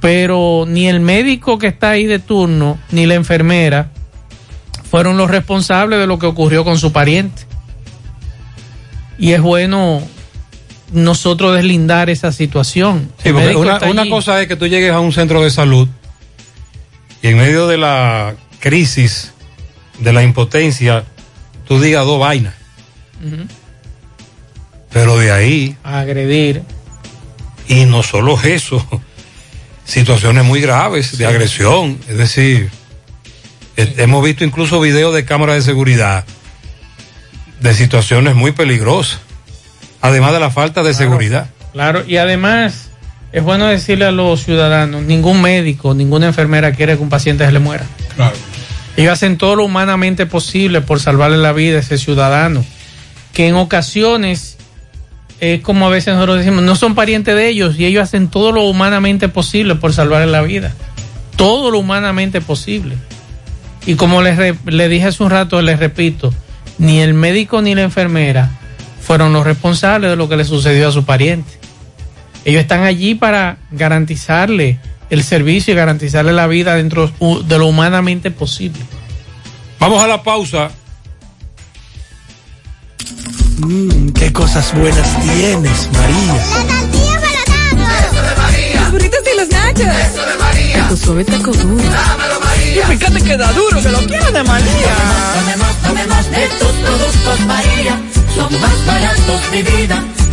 pero ni el médico que está ahí de turno, ni la enfermera fueron los responsables de lo que ocurrió con su pariente. Y es bueno nosotros deslindar esa situación. Sí, porque una, cosa es que tú llegues a un centro de salud y en medio de la crisis, de la impotencia, tú digas dos vainas. Pero de ahí, agredir. y no solo eso, situaciones muy graves de agresión. Es decir, hemos visto incluso videos de cámaras de seguridad de situaciones muy peligrosas, además de la falta de seguridad. Claro, y además es bueno decirle a los ciudadanos, ningún médico, ninguna enfermera quiere que un paciente se le muera. Claro. Ellos hacen todo lo humanamente posible por salvarle la vida a ese ciudadano, que en ocasiones es como a veces nosotros decimos, no son parientes de ellos y ellos hacen todo lo humanamente posible por salvarle la vida. Todo lo humanamente posible. Y como les dije hace un rato, les repito, ni el médico ni la enfermera fueron los responsables de lo que le sucedió a su pariente. Ellos están allí para garantizarle el servicio y garantizarle la vida dentro de lo humanamente posible. Vamos a la pausa. Mmm, qué cosas buenas tienes, María. Los burritos y los nachos. Eso de María. Tu suave taco duro. Dámelo, María. Y fíjate que da duro, que lo quiero de María. Tomemos, tomemos de tus productos, María. Son más baratos de vida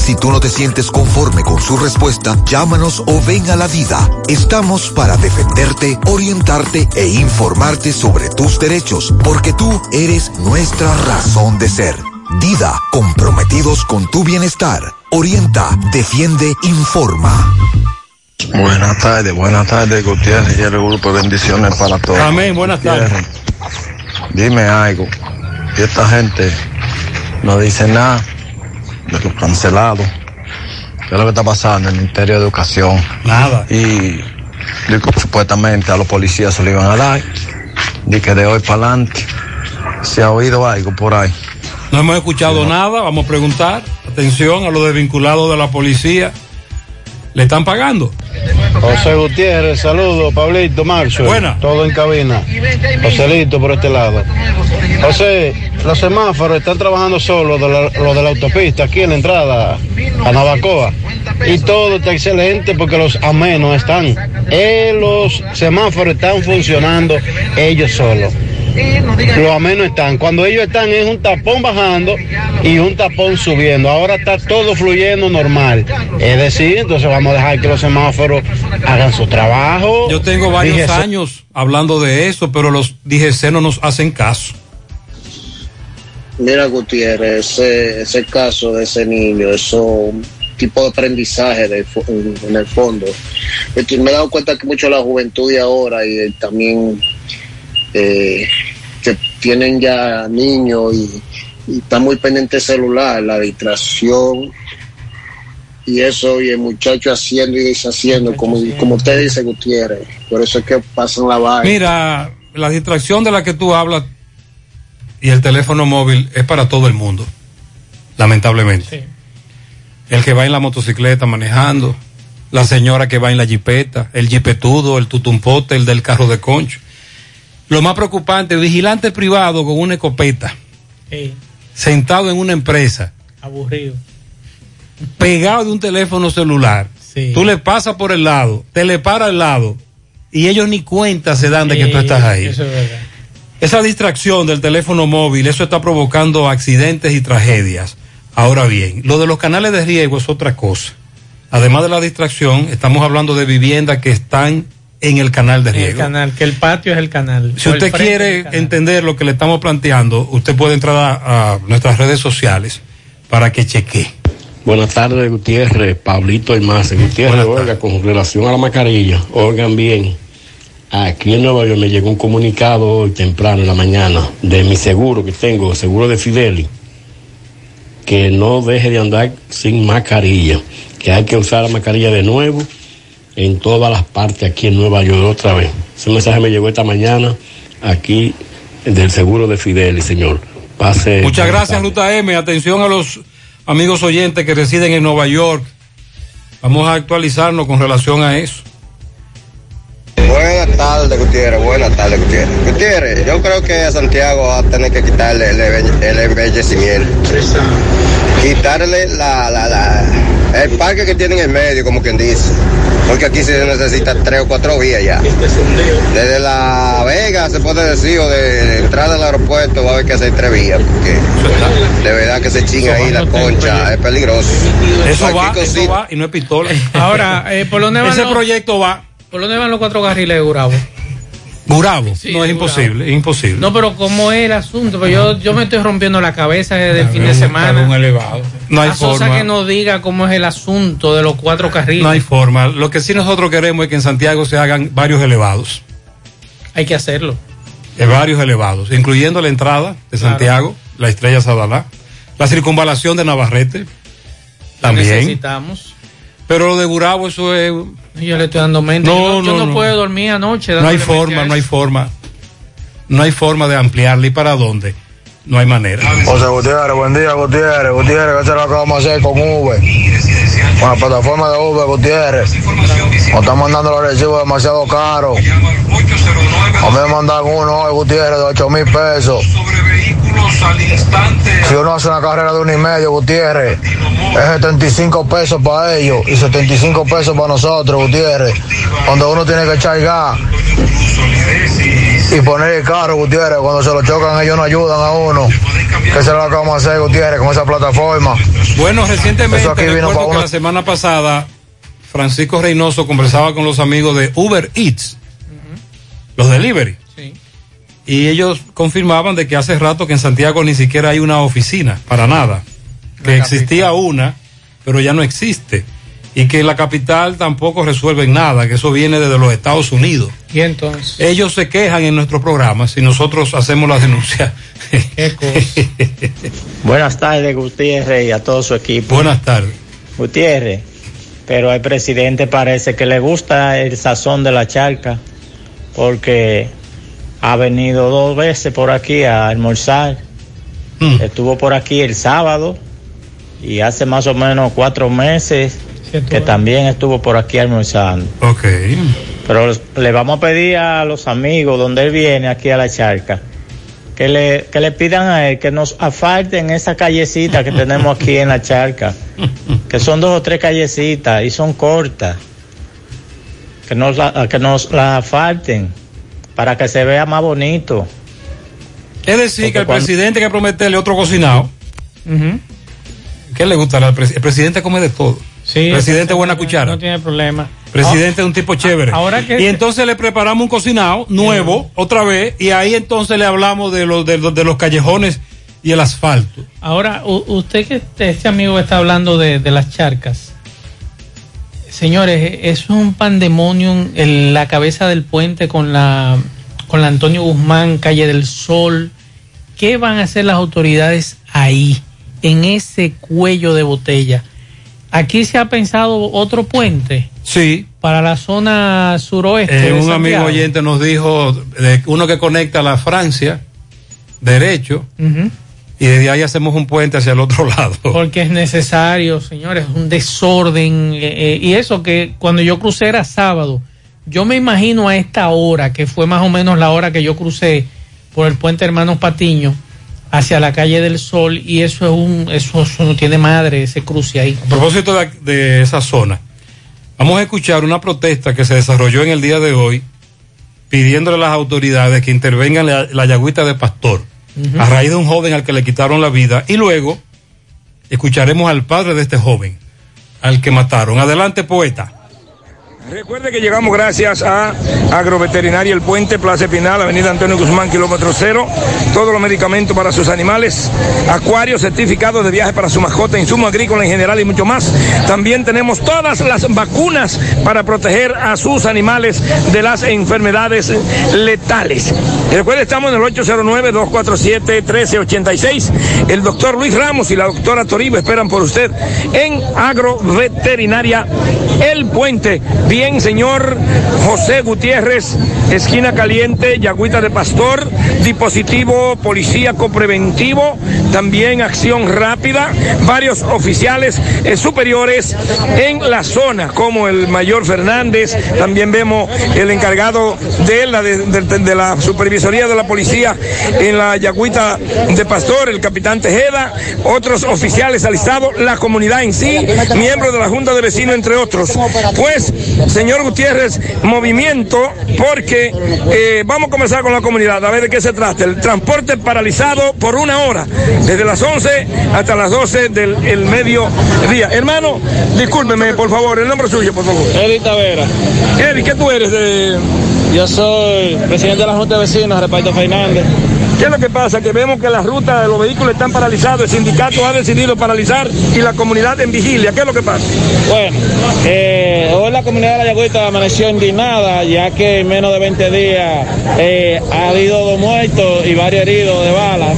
Si tú no te sientes conforme con su respuesta, llámanos o ven a la vida. Estamos para defenderte, orientarte e informarte sobre tus derechos, porque tú eres nuestra razón de ser. Dida, comprometidos con tu bienestar. Orienta, defiende, informa. Buenas tardes, buenas tardes, Gutiérrez y el grupo de bendiciones para todos. Amén, buenas tardes. Dime algo. Y esta gente no dice nada de los cancelados. ¿Qué es lo que está pasando en el Ministerio de Educación? Nada. Y digo, supuestamente a los policías se lo iban a dar. Di que de hoy para adelante se ha oído algo por ahí. No hemos escuchado nada, vamos a preguntar. Atención a los desvinculados de la policía. ¿Le están pagando? José Gutiérrez, saludos, Pablito, Marcio. Buena. Todo en cabina. Joselito por este lado. José, los semáforos están trabajando solo, de la, lo de la autopista, aquí en la entrada a Navacoa. Y todo está excelente porque los amenos están. Eh, los semáforos están funcionando ellos solos. Los amenos están. Cuando ellos están es un tapón bajando y un tapón subiendo. Ahora está todo fluyendo normal. Es decir, entonces vamos a dejar que los semáforos hagan su trabajo. Yo tengo varios años hablando de eso, pero los DGC no nos hacen caso. Mira, Gutiérrez, ese, ese caso de ese niño, eso tipo de aprendizaje de en, en el fondo. Me he dado cuenta que mucho la juventud de ahora y también eh, que tienen ya niños y, y están muy pendientes del celular, la distracción y eso, y el muchacho haciendo y deshaciendo, como, como usted dice, Gutiérrez. Por eso es que pasan la vaina. Mira, la distracción de la que tú hablas y el teléfono móvil es para todo el mundo, lamentablemente. El que va en la motocicleta manejando, la señora que va en la jipeta, el jipetudo, el tutumpote, el del carro de concho. Lo más preocupante, vigilante privado con una escopeta, Ey, sentado en una empresa, aburrido. pegado de un teléfono celular. Sí. Tú le pasas por el lado, te le para al lado y ellos ni cuenta se dan de que tú estás ahí. Eso es verdad. Esa distracción del teléfono móvil, eso está provocando accidentes y tragedias. Ahora bien, lo de los canales de riego es otra cosa. Además de la distracción, estamos hablando de viviendas que están en el canal de El riego. canal, que el patio es el canal. Si el usted quiere entender lo que le estamos planteando, usted puede entrar a, a nuestras redes sociales para que chequee. Buenas tardes, Gutiérrez, Pablito y más. Gutiérrez, oiga, con relación a la mascarilla, oigan bien, aquí en Nueva York me llegó un comunicado hoy temprano en la mañana de mi seguro que tengo, seguro de Fideli, que no deje de andar sin mascarilla, que hay que usar la mascarilla de nuevo en todas las partes aquí en Nueva York otra vez. Ese mensaje me llegó esta mañana aquí del seguro de Fideli, señor. Pase. Muchas gracias, Ruta M. Atención a los amigos oyentes que residen en Nueva York. Vamos a actualizarnos con relación a eso. Buenas tardes, Gutiérrez. Buenas tardes, Gutiérrez. Gutiérrez, yo creo que a Santiago va a tener que quitarle el embellecimiento. Quitarle la, la, la, el parque que tiene en el medio, como quien dice. Porque aquí se necesita tres o cuatro vías ya. Desde La Vega, se puede decir, o de entrada al aeropuerto, va a haber que hacer tres vías. Porque de verdad que se chinga ahí la concha, es peligroso. Eso va, eso va y no es pistola. Ahora, eh, ¿por dónde van Ese los- proyecto va. ¿Por dónde van los cuatro carriles de Gurabo? Gurabo. Sí, no, es de imposible, es imposible. No, pero ¿cómo es el asunto? Pues yo, yo me estoy rompiendo la cabeza desde el fin de semana. Un elevado. No hay A Sosa forma. que nos diga cómo es el asunto de los cuatro carriles. No hay forma. Lo que sí nosotros queremos es que en Santiago se hagan varios elevados. Hay que hacerlo. Eh, varios elevados, incluyendo la entrada de Claro. Santiago, la estrella Sadalá, la circunvalación de Navarrete, también. Necesitamos. Pero lo de Gurabo, eso es. Yo le estoy dando mente. No, yo, yo no, no, puedo dormir anoche. No hay forma, no hay forma. No hay forma de ampliarla. ¿Y para dónde? No hay manera. José Gutiérrez, buen día, Gutiérrez. Gutiérrez, ¿qué será lo que vamos a hacer con Uber? Con la plataforma de Uber, Gutiérrez. Nos están mandando los recibos demasiado caros. A mí me mandan uno hoy, Gutiérrez, de 8 mil pesos. Si uno hace una carrera de uno y medio, Gutiérrez, es 75 pesos para ellos y 75 pesos para nosotros, Gutiérrez. Donde uno tiene que echar gas y poner el carro, Gutiérrez. Cuando se lo chocan, ellos no ayudan a uno. ¿Qué será lo que vamos a hacer, Gutiérrez, con esa plataforma? Bueno, recientemente, Eso aquí vino recuerdo para que uno- la semana pasada, Francisco Reynoso conversaba con los amigos de Uber Eats, los delivery. Y ellos confirmaban de que hace rato que en Santiago ni siquiera hay una oficina, para nada. Que existía una, pero ya no existe. Y que la capital tampoco resuelve nada, que eso viene desde los Estados Unidos. Y entonces. Ellos se quejan en nuestros programas y nosotros hacemos la denuncia. Buenas tardes, Gutiérrez, y a todo su equipo. Buenas tardes. Gutiérrez, pero al presidente parece que le gusta el sazón de la charca, porque ha venido dos veces por aquí a almorzar. Estuvo por aquí el sábado y hace más o menos cuatro meses que también estuvo por aquí almorzando. Ok. Pero le vamos a pedir a los amigos donde él viene aquí a la charca que le, que le pidan a él que nos asfalten esa callecita que tenemos aquí en la charca, que son dos o tres callecitas y son cortas, que nos la, que nos la asfalten para que se vea más bonito. Es decir, Porque que el cuando- presidente hay que prometerle otro cocinado. ¿Qué le gustará al presidente? El presidente come de todo. Sí, presidente buena cuchara. No tiene problema. Presidente es un tipo chévere. ahora que- y entonces le preparamos un cocinado nuevo, otra vez, y ahí entonces le hablamos de los, de, los- de los callejones y el asfalto. Ahora, usted que este, este amigo está hablando de, de las charcas. Señores, es un pandemonium en la cabeza del puente con la, con la Antonio Guzmán, calle del Sol. ¿Qué van a hacer las autoridades ahí, en ese cuello de botella? Aquí se ha pensado otro puente. Sí. Para la zona suroeste. Eh, un Santiago. amigo oyente nos dijo de uno que conecta a la Francia, derecho, y desde ahí hacemos un puente hacia el otro lado. Porque es necesario, señores, un desorden. eh, eh, y eso que cuando yo crucé era sábado. Yo me imagino a esta hora, que fue más o menos la hora que yo crucé por el puente Hermanos Patiño hacia la calle del Sol. Y eso es un, eso, eso no tiene madre, ese cruce ahí. A propósito de, de esa zona, vamos a escuchar una protesta que se desarrolló en el día de hoy pidiéndole a las autoridades que intervengan la, la yagüita de Pastor a raíz de un joven al que le quitaron la vida y luego escucharemos al padre de este joven al que mataron. Adelante, poeta. Recuerde que llegamos gracias a Agroveterinaria El Puente, Plaza Final, Avenida Antonio Guzmán, kilómetro cero. Todos los medicamentos para sus animales, acuarios, certificados de viaje para su mascota, insumo agrícola en general y mucho más. También tenemos todas las vacunas para proteger a sus animales de las enfermedades letales. Recuerde, estamos en el 809-247-1386. El doctor Luis Ramos y la doctora Toribo esperan por usted en Agroveterinaria El Puente. Bien, señor José Gutiérrez, esquina caliente, Yagüita de Pastor, dispositivo policíaco preventivo, también acción rápida, varios oficiales eh, superiores en la zona, como el mayor Fernández, también vemos el encargado de la, supervisoría de la policía en la Yagüita de Pastor, el capitán Tejeda, otros oficiales alistados, la comunidad en sí, miembros de la Junta de Vecinos, entre otros. Pues, señor Gutiérrez, movimiento, porque eh, vamos a comenzar con la comunidad, a ver de qué se trata. El transporte paralizado por una hora, desde las 11 hasta las 12 del el mediodía. Hermano, discúlpeme, por favor, el nombre suyo, por favor. Eri Tavera. Eri, ¿qué tú eres? De... Yo soy presidente de la Junta de Vecinos, Reparto Fernández. ¿Qué es lo que pasa? Que vemos que las rutas de los vehículos están paralizadas, el sindicato ha decidido paralizar y la comunidad en vigilia. ¿Qué es lo que pasa? Bueno, eh, hoy la comunidad de la Yagüita amaneció indignada, ya que en menos de 20 días eh, ha habido dos muertos y varios heridos de bala.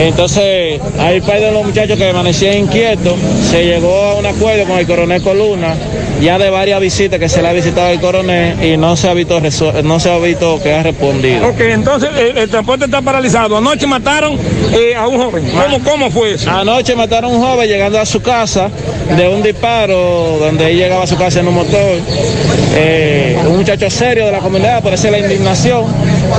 Entonces, hay parte de los muchachos que amanecían inquietos. Se llegó a un acuerdo con el coronel Coluna, ya de varias visitas que se le ha visitado al coronel y no se ha visto, no se ha visto que ha respondido. Ok, entonces el, el transporte está paralizado. Anoche mataron eh, a un joven. ¿Cómo, ¿Cómo fue eso? Anoche mataron a un joven llegando a su casa de un disparo donde él llegaba a su casa en un motor. Eh, un muchacho serio de la comunidad, por eso la indignación.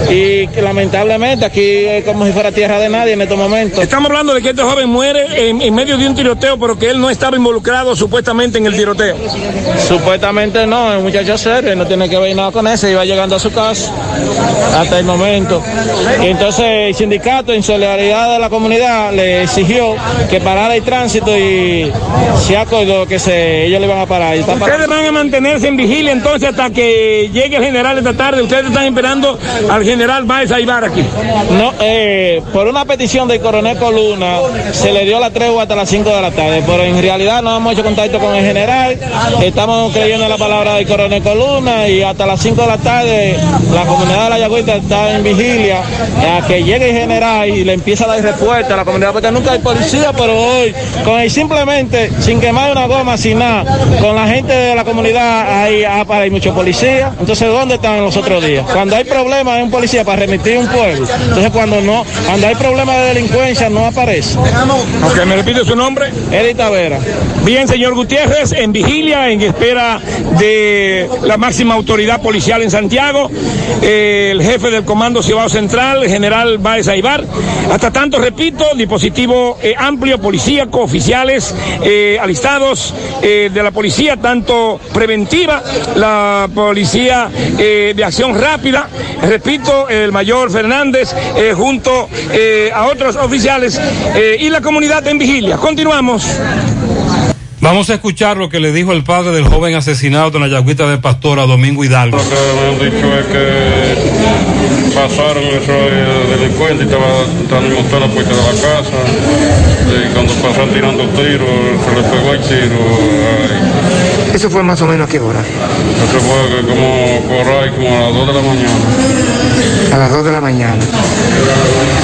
Y lamentablemente aquí es como si fuera tierra de nadie en estos momentos. Estamos hablando de que este joven muere en, en medio de un tiroteo, pero que él no estaba involucrado supuestamente en el tiroteo. Supuestamente no, es un muchacho serio, no tiene que ver nada con eso, iba llegando a su casa hasta el momento. Y entonces el sindicato, en solidaridad de la comunidad, le exigió que parara el tránsito y se acordó que se, ellos le iban a parar. Parado. Ustedes van a mantenerse en vigilia entonces hasta que llegue el general esta tarde. Ustedes están esperando al general Baez Aybar aquí. No, eh, por una petición del coronel Coluna se le dio la tregua hasta las 5 de la tarde, pero en realidad no hemos hecho contacto con el general, estamos creyendo en la palabra del coronel Coluna y hasta las 5 de la tarde la comunidad de la Yagüita está en vigilia a que llegue el general y le empieza a dar respuesta a la comunidad, porque nunca hay policía, pero hoy, con el simplemente, sin quemar una goma, sin nada, con la gente de la comunidad hay, hay muchos policías, entonces ¿dónde están los otros días? Cuando hay problemas hay un policía para remitir un pueblo, entonces cuando no, cuando hay problemas de delincuencia no aparece. Ok, ¿me repite su nombre? Eddie Tavera. Bien, señor Gutiérrez, en vigilia, en espera de la máxima autoridad policial en Santiago, eh, el jefe del Comando Cibao Central, el general Baez Aibar. Hasta tanto, repito, dispositivo eh, amplio, policíaco, oficiales eh, alistados de la policía, tanto preventiva, la policía de acción rápida, repito, el mayor Fernández, junto a otros oficiales eh, y la comunidad en vigilia. Continuamos. Vamos a escuchar lo que le dijo el padre del joven asesinado en la Yagüita de Pastora, Domingo Hidalgo. Lo que me han dicho es que pasaron esos eh, delincuentes y y montar la puerta de la casa. Y cuando pasaron tirando tiros, se les pegó el tiro. ay. ¿Eso fue más o menos a qué hora? Eso fue como por ahí, como a las 2 de la mañana. A las 2 de la mañana.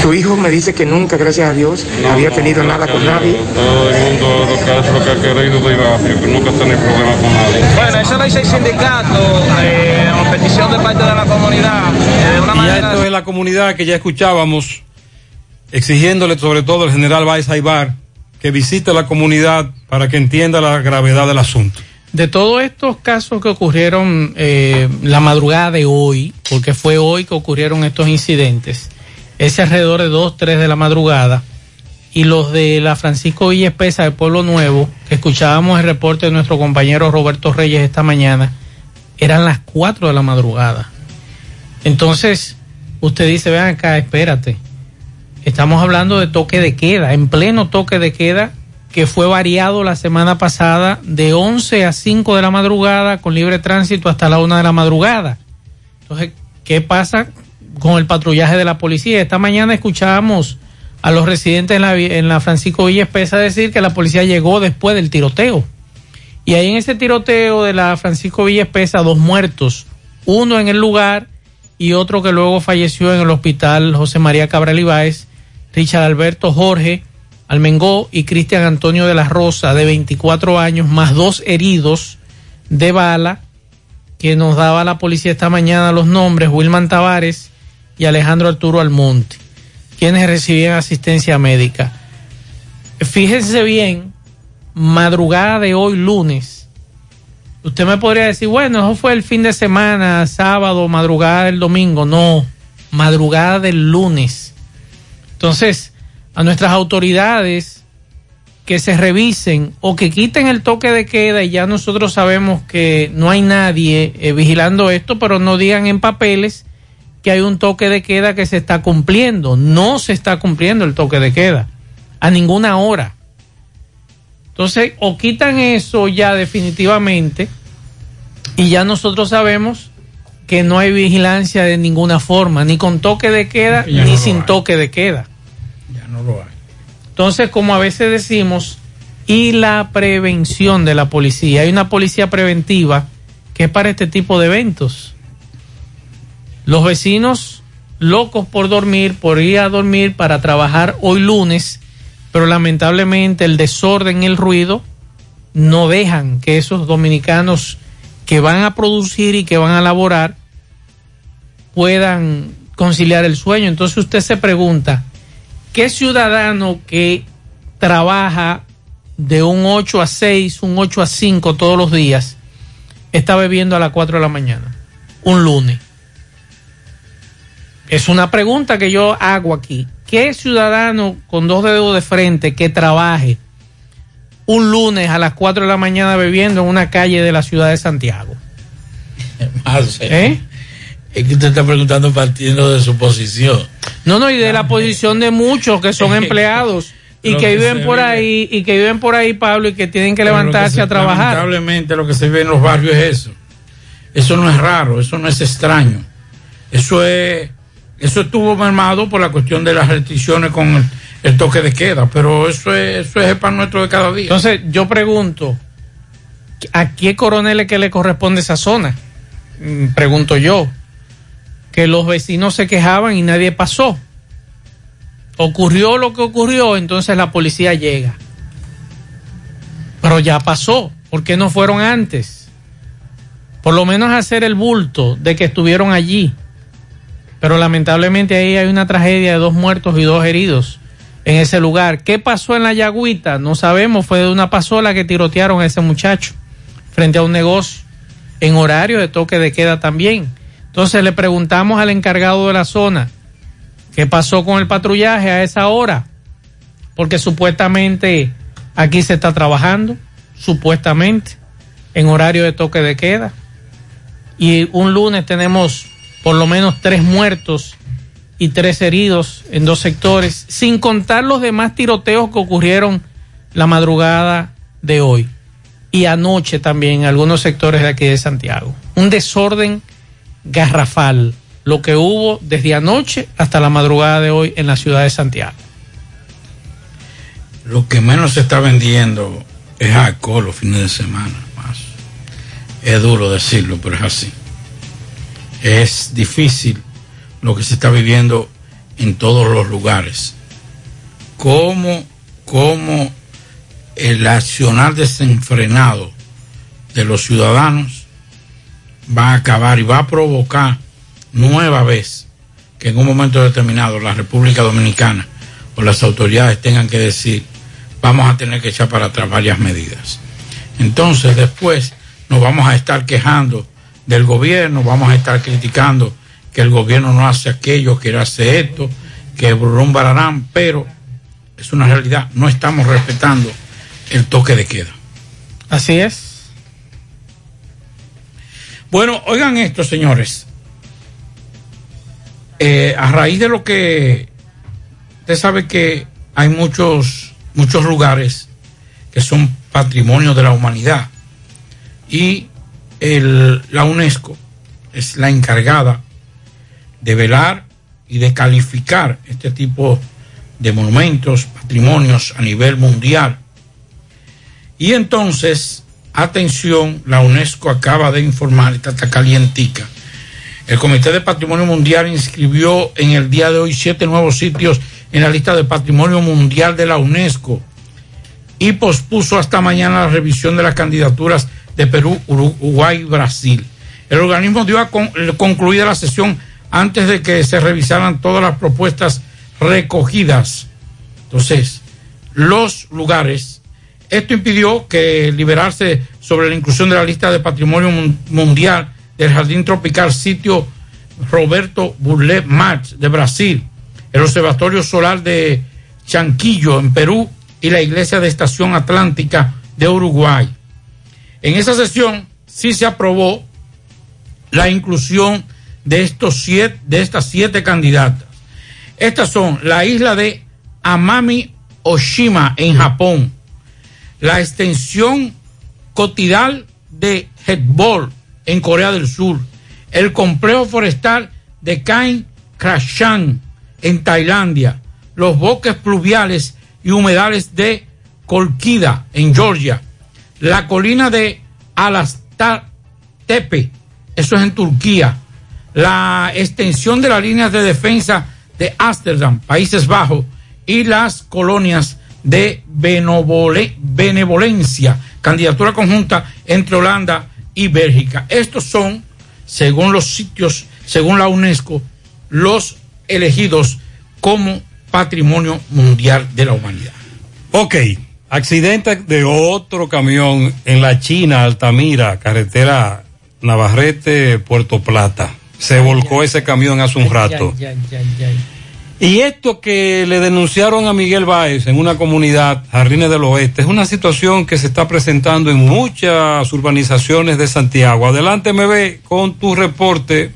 Su hijo me dice que nunca, gracias a Dios, había tenido nada con nadie. Todo el mundo lo que hace lo que ha querido de barrio, que nunca ha tenido problemas con nadie. Bueno, eso lo dice el sindicato, eh, a petición de parte de la comunidad. eh, de una Y manera... esto es la comunidad que ya escuchábamos, exigiéndole sobre todo al general Baez Aibar que visite la comunidad para que entienda la gravedad del asunto. De todos estos casos que ocurrieron eh, la madrugada de hoy, porque fue hoy que ocurrieron estos incidentes, ese alrededor de 2, 3 de la madrugada, y los de la Francisco Villa Espesa de Pueblo Nuevo, que escuchábamos el reporte de nuestro compañero Roberto Reyes esta mañana, eran las 4 de la madrugada. Entonces, usted dice, vean acá, espérate, estamos hablando de toque de queda, en pleno toque de queda, que fue variado la semana pasada de 11 a 5 de la madrugada con libre tránsito hasta la 1 de la madrugada. Entonces, ¿qué pasa con el patrullaje de la policía? Esta mañana escuchábamos a los residentes en la, en la Francisco Villa Espesa decir que la policía llegó después del tiroteo. Y ahí en ese tiroteo de la Francisco Villa Espesa, dos muertos, uno en el lugar y otro que luego falleció en el hospital José María Cabral Ibáez, Richard Alberto Jorge Almengó y Cristian Antonio de la Rosa, de 24 años, más dos heridos de bala, que nos daba la policía esta mañana los nombres, Wilman Tavares y Alejandro Arturo Almonte, quienes recibían asistencia médica. Fíjense bien, madrugada de hoy lunes, usted me podría decir, bueno, eso fue el fin de semana, sábado, madrugada del domingo. No, madrugada del lunes. Entonces, a nuestras autoridades que se revisen o que quiten el toque de queda y ya nosotros sabemos que no hay nadie eh, vigilando esto, pero no digan en papeles que hay un toque de queda que se está cumpliendo. No se está cumpliendo el toque de queda a ninguna hora. Entonces, o quitan eso ya definitivamente y ya nosotros sabemos que no hay vigilancia de ninguna forma, ni con toque de queda, ni no sin toque de queda. No lo hay. Entonces, como a veces decimos, y la prevención de la policía. Hay una policía preventiva que es para este tipo de eventos. Los vecinos locos por dormir, por ir a dormir para trabajar hoy lunes, pero lamentablemente el desorden el ruido no dejan que esos dominicanos que van a producir y que van a laborar puedan conciliar el sueño. Entonces usted se pregunta, ¿qué ciudadano que trabaja de un 8 a 6, un 8 a 5 todos los días, está bebiendo a las 4 de la mañana, un lunes? Es una pregunta que yo hago aquí. ¿Qué ciudadano con dos dedos de frente que trabaje un lunes a las 4 de la mañana bebiendo en una calle de la ciudad de Santiago? ¿Eh? Es que usted está preguntando partiendo de su posición. No, no, y de la posición de muchos que son empleados y que que viven por vive. ahí y que viven por ahí, Pablo, y que tienen que Pero levantarse se- a trabajar. Lamentablemente lo que se ve en los barrios es eso. Eso no es raro, eso no es extraño. Eso es, eso estuvo mermado por la cuestión de las restricciones con el, el toque de queda, pero eso es, eso es el pan nuestro de cada día. Entonces, yo pregunto, ¿a qué coronel es que le corresponde esa zona? Mm, Pregunto yo. Que los vecinos se quejaban y nadie pasó. Ocurrió lo que ocurrió, entonces la policía llega. Pero ya pasó. ¿Por qué no fueron antes? Por lo menos hacer el bulto de que estuvieron allí. Pero lamentablemente ahí hay una tragedia de dos muertos y dos heridos. en ese lugar. ¿Qué pasó en la Yagüita? No sabemos, fue de una pasola que tirotearon a ese muchacho frente a un negocio en horario de toque de queda también. Entonces le preguntamos al encargado de la zona, ¿qué pasó con el patrullaje a esa hora? Porque supuestamente aquí se está trabajando, supuestamente, en horario de toque de queda. Y un lunes tenemos por lo menos tres muertos y tres heridos en dos sectores, sin contar los demás tiroteos que ocurrieron la madrugada de hoy y anoche también en algunos sectores de aquí de Santiago. Un desorden garrafal, lo que hubo desde anoche hasta la madrugada de hoy en la ciudad de Santiago. Lo que menos se está vendiendo es alcohol los fines de semana. Más. Es duro decirlo, pero es así. Es difícil lo que se está viviendo en todos los lugares. Cómo, el accionar desenfrenado de los ciudadanos va a acabar y va a provocar nueva vez que en un momento determinado la República Dominicana o las autoridades tengan que decir vamos a tener que echar para atrás varias medidas. Entonces después nos vamos a estar quejando del gobierno, vamos a estar criticando que el gobierno no hace aquello, que hace esto, que bararán, pero es una realidad, no estamos respetando el toque de queda. Así es. Bueno, oigan esto, señores. Eh, a raíz de lo que usted sabe que hay muchos, muchos lugares que son patrimonio de la humanidad y el, la UNESCO es la encargada de velar y de calificar este tipo de monumentos, patrimonios a nivel mundial. Y entonces, atención, la UNESCO acaba de informar, esta está calientica. El Comité de Patrimonio Mundial inscribió en el día de hoy siete nuevos sitios en la lista de Patrimonio Mundial de la UNESCO y pospuso hasta mañana la revisión de las candidaturas de Perú, Uruguay y Brasil. El organismo dio a con, concluida la sesión antes de que se revisaran todas las propuestas recogidas. Entonces, los lugares, esto impidió que liberarse sobre la inclusión de la lista de patrimonio mundial del Jardín Tropical sitio Roberto Burle Marx de Brasil, el Observatorio Solar de Chanquillo en Perú y la Iglesia de Estación Atlántica de Uruguay. En esa sesión sí se aprobó la inclusión de, estos siete, de estas siete candidatas. Estas son la isla de Amami Oshima en Japón, la extensión cotidal de Hetbol en Corea del Sur, el complejo forestal de Kain Krashan en Tailandia, los bosques pluviales y humedales de Kolkida en Georgia, la colina de Alastar Tepe, eso es en Turquía, la extensión de las líneas de defensa de Ámsterdam, Países Bajos, y las colonias de Benevole, Benevolencia, candidatura conjunta entre Holanda y Bélgica. Estos son, según los sitios, según la UNESCO, los elegidos como Patrimonio Mundial de la Humanidad. Ok, accidente de otro camión en la China, Altamira, carretera Navarrete, Puerto Plata. Se volcó ese camión hace un rato. Y esto que le denunciaron a Miguel Báez en una comunidad, Jardines del Oeste, es una situación que se está presentando en muchas urbanizaciones de Santiago. Adelante, ve con tu reporte.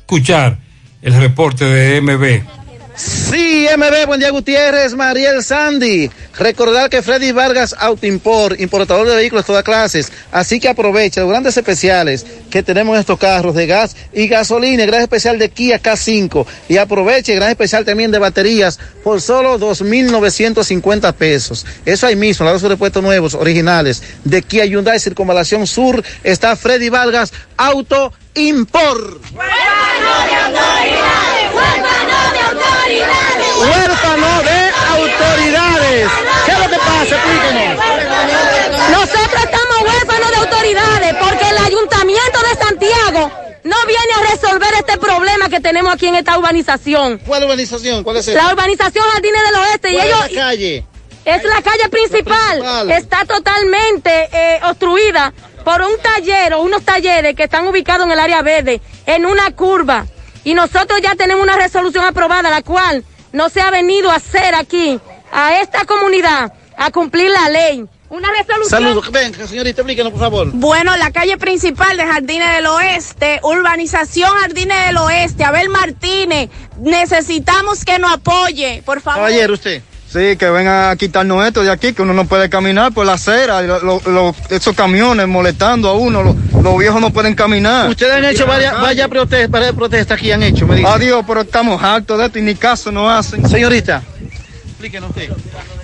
Escuchar el reporte de MB. Sí, MB, buen día Gutiérrez, Mariel Sandy. Recordar que Freddy Vargas Autoimport, importador de vehículos de todas clases. Así que aprovecha los grandes especiales que tenemos en estos carros de gas y gasolina, gran especial de Kia K5. Y aproveche gran especial también de baterías por solo 2.950 pesos. Eso ahí mismo, los repuestos nuevos, originales de Kia Hyundai Circunvalación Sur. Está Freddy Vargas Auto Import. Huérfano de autoridades. ¿Qué es lo que pasa? Explíquenos. Nosotros estamos huérfanos de autoridades porque el ayuntamiento de Santiago no viene a resolver este problema que tenemos aquí en esta urbanización. ¿Cuál urbanización? ¿Cuál es esa? La urbanización Jardines del Oeste. Y ¿Cuál ellos, es la calle? Es la calle principal. Está totalmente eh, obstruida por un taller o unos talleres que están ubicados en el área verde, en una curva. Y nosotros ya tenemos una resolución aprobada, la cual no se ha venido a hacer aquí, a esta comunidad, a cumplir la ley. Una resolución. Saludos. Ven, señorita, explíquenos, por favor. Bueno, la calle principal de Jardines del Oeste, urbanización Jardines del Oeste, Abel Martínez, necesitamos que nos apoye, por favor. Caballero, usted. Sí, que vengan a quitarnos esto de aquí, que uno no puede caminar por la acera, y lo- esos camiones molestando a uno, lo- los viejos no pueden caminar. Ustedes han hecho varias, varias protestas, varias protestas aquí han hecho, me dice. Adiós, pero estamos hartos de esto y ni caso no hacen. Señorita, explíquenos usted.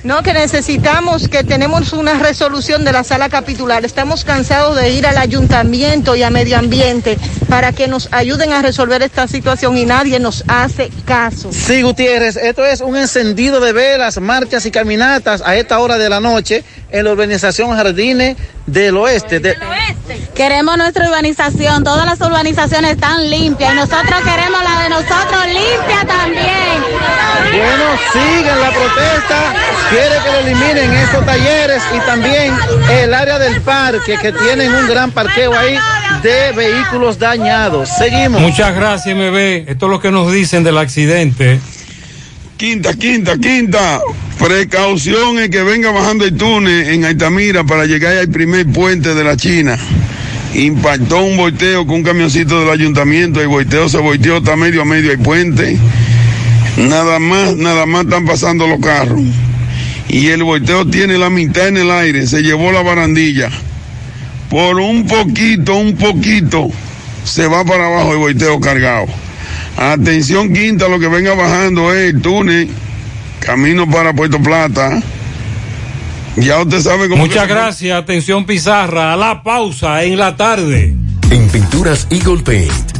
No, que necesitamos que tenemos una resolución de la sala capitular. Estamos cansados de ir al ayuntamiento y a medio ambiente para que nos ayuden a resolver esta situación y nadie nos hace caso. Sí, Gutiérrez, esto es un encendido de velas, marchas y caminatas a esta hora de la noche en la urbanización Jardines del Oeste. De- Queremos nuestra urbanización, todas las urbanizaciones están limpias y nosotros queremos la de nosotros limpia también. Bueno, sigan la protesta, quiere que lo eliminen esos talleres y también el área del parque que tienen un gran parqueo ahí de vehículos dañados. Seguimos. Muchas gracias, MB. Esto es lo que nos dicen del accidente. Quinta, quinta, quinta. Precaución el que venga bajando el túnel en Altamira para llegar al primer puente de la China. Impactó un volteo con un camioncito del ayuntamiento. El volteo se volteó, está medio a medio el puente. Nada más, nada más están pasando los carros. Y el volteo tiene la mitad en el aire. Se llevó la barandilla. Por un poquito, un poquito, se va para abajo el volteo cargado. Atención quinta, lo que venga bajando es el túnel, camino para Puerto Plata. Ya usted sabe cómo. Muchas gracias. Atención, Pizarra. A la pausa en la tarde. En Pinturas Eagle Paint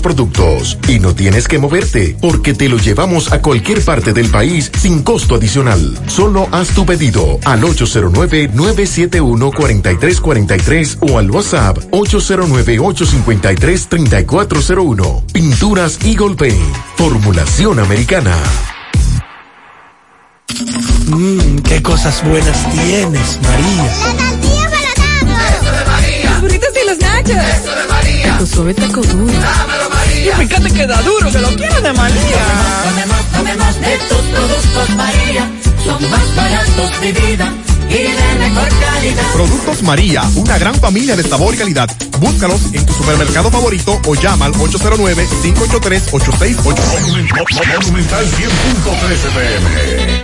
productos. Y no tienes que moverte, porque te lo llevamos a cualquier parte del país sin costo adicional. Solo haz tu pedido al 809-971-4343 o al WhatsApp 809-853-3401. Pinturas Eagle Paint. Formulación americana. Mmm, qué cosas buenas tienes, María. Los burritos y los nachos. Eso de María. Tu suave taco duro. Dámelo, María. Y fíjate que da duro, que lo quiero de María. Tomemos, tomemos de tus productos María. Son más baratos de vida y de mejor calidad. Productos María, una gran familia de sabor y calidad. Búscalos en tu supermercado favorito o llama al 809-583-8688. Monumental 100.13 pm.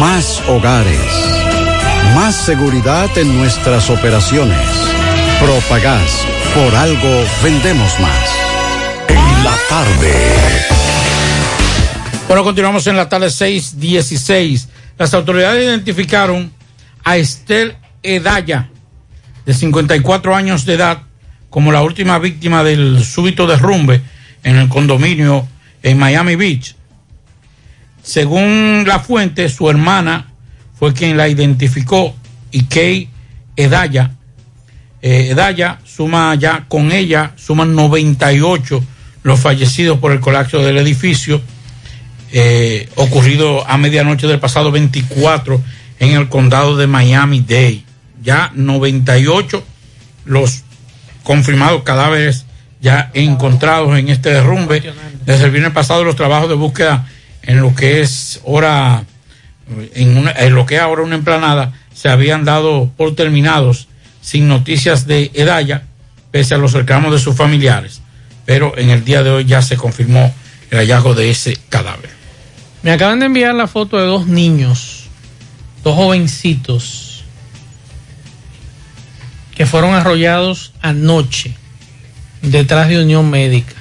Más hogares. Más seguridad en nuestras operaciones. Propagás. Por algo vendemos más. En la tarde. Bueno, continuamos en la tarde 6:16. Las autoridades identificaron a Estel Edaya, de 54 años de edad, como la última víctima del súbito derrumbe en el condominio en Miami Beach. Según la fuente, su hermana fue quien la identificó y Kay Edaya. eh, Edaya suma ya con ella, suman 98 los fallecidos por el colapso del edificio eh, ocurrido a medianoche del pasado 24 en el condado de Miami-Dade. Ya 98 los confirmados cadáveres ya encontrados en este derrumbe. Desde el viernes pasado los trabajos de búsqueda en lo que es hora, en, lo que es ahora una emplanada, se habían dado por terminados sin noticias de Edaya, pese a los reclamos de sus familiares. Pero en el día de hoy ya se confirmó el hallazgo de ese cadáver. Me acaban de enviar la foto de dos niños, dos jovencitos, que fueron arrollados anoche detrás de Unión Médica.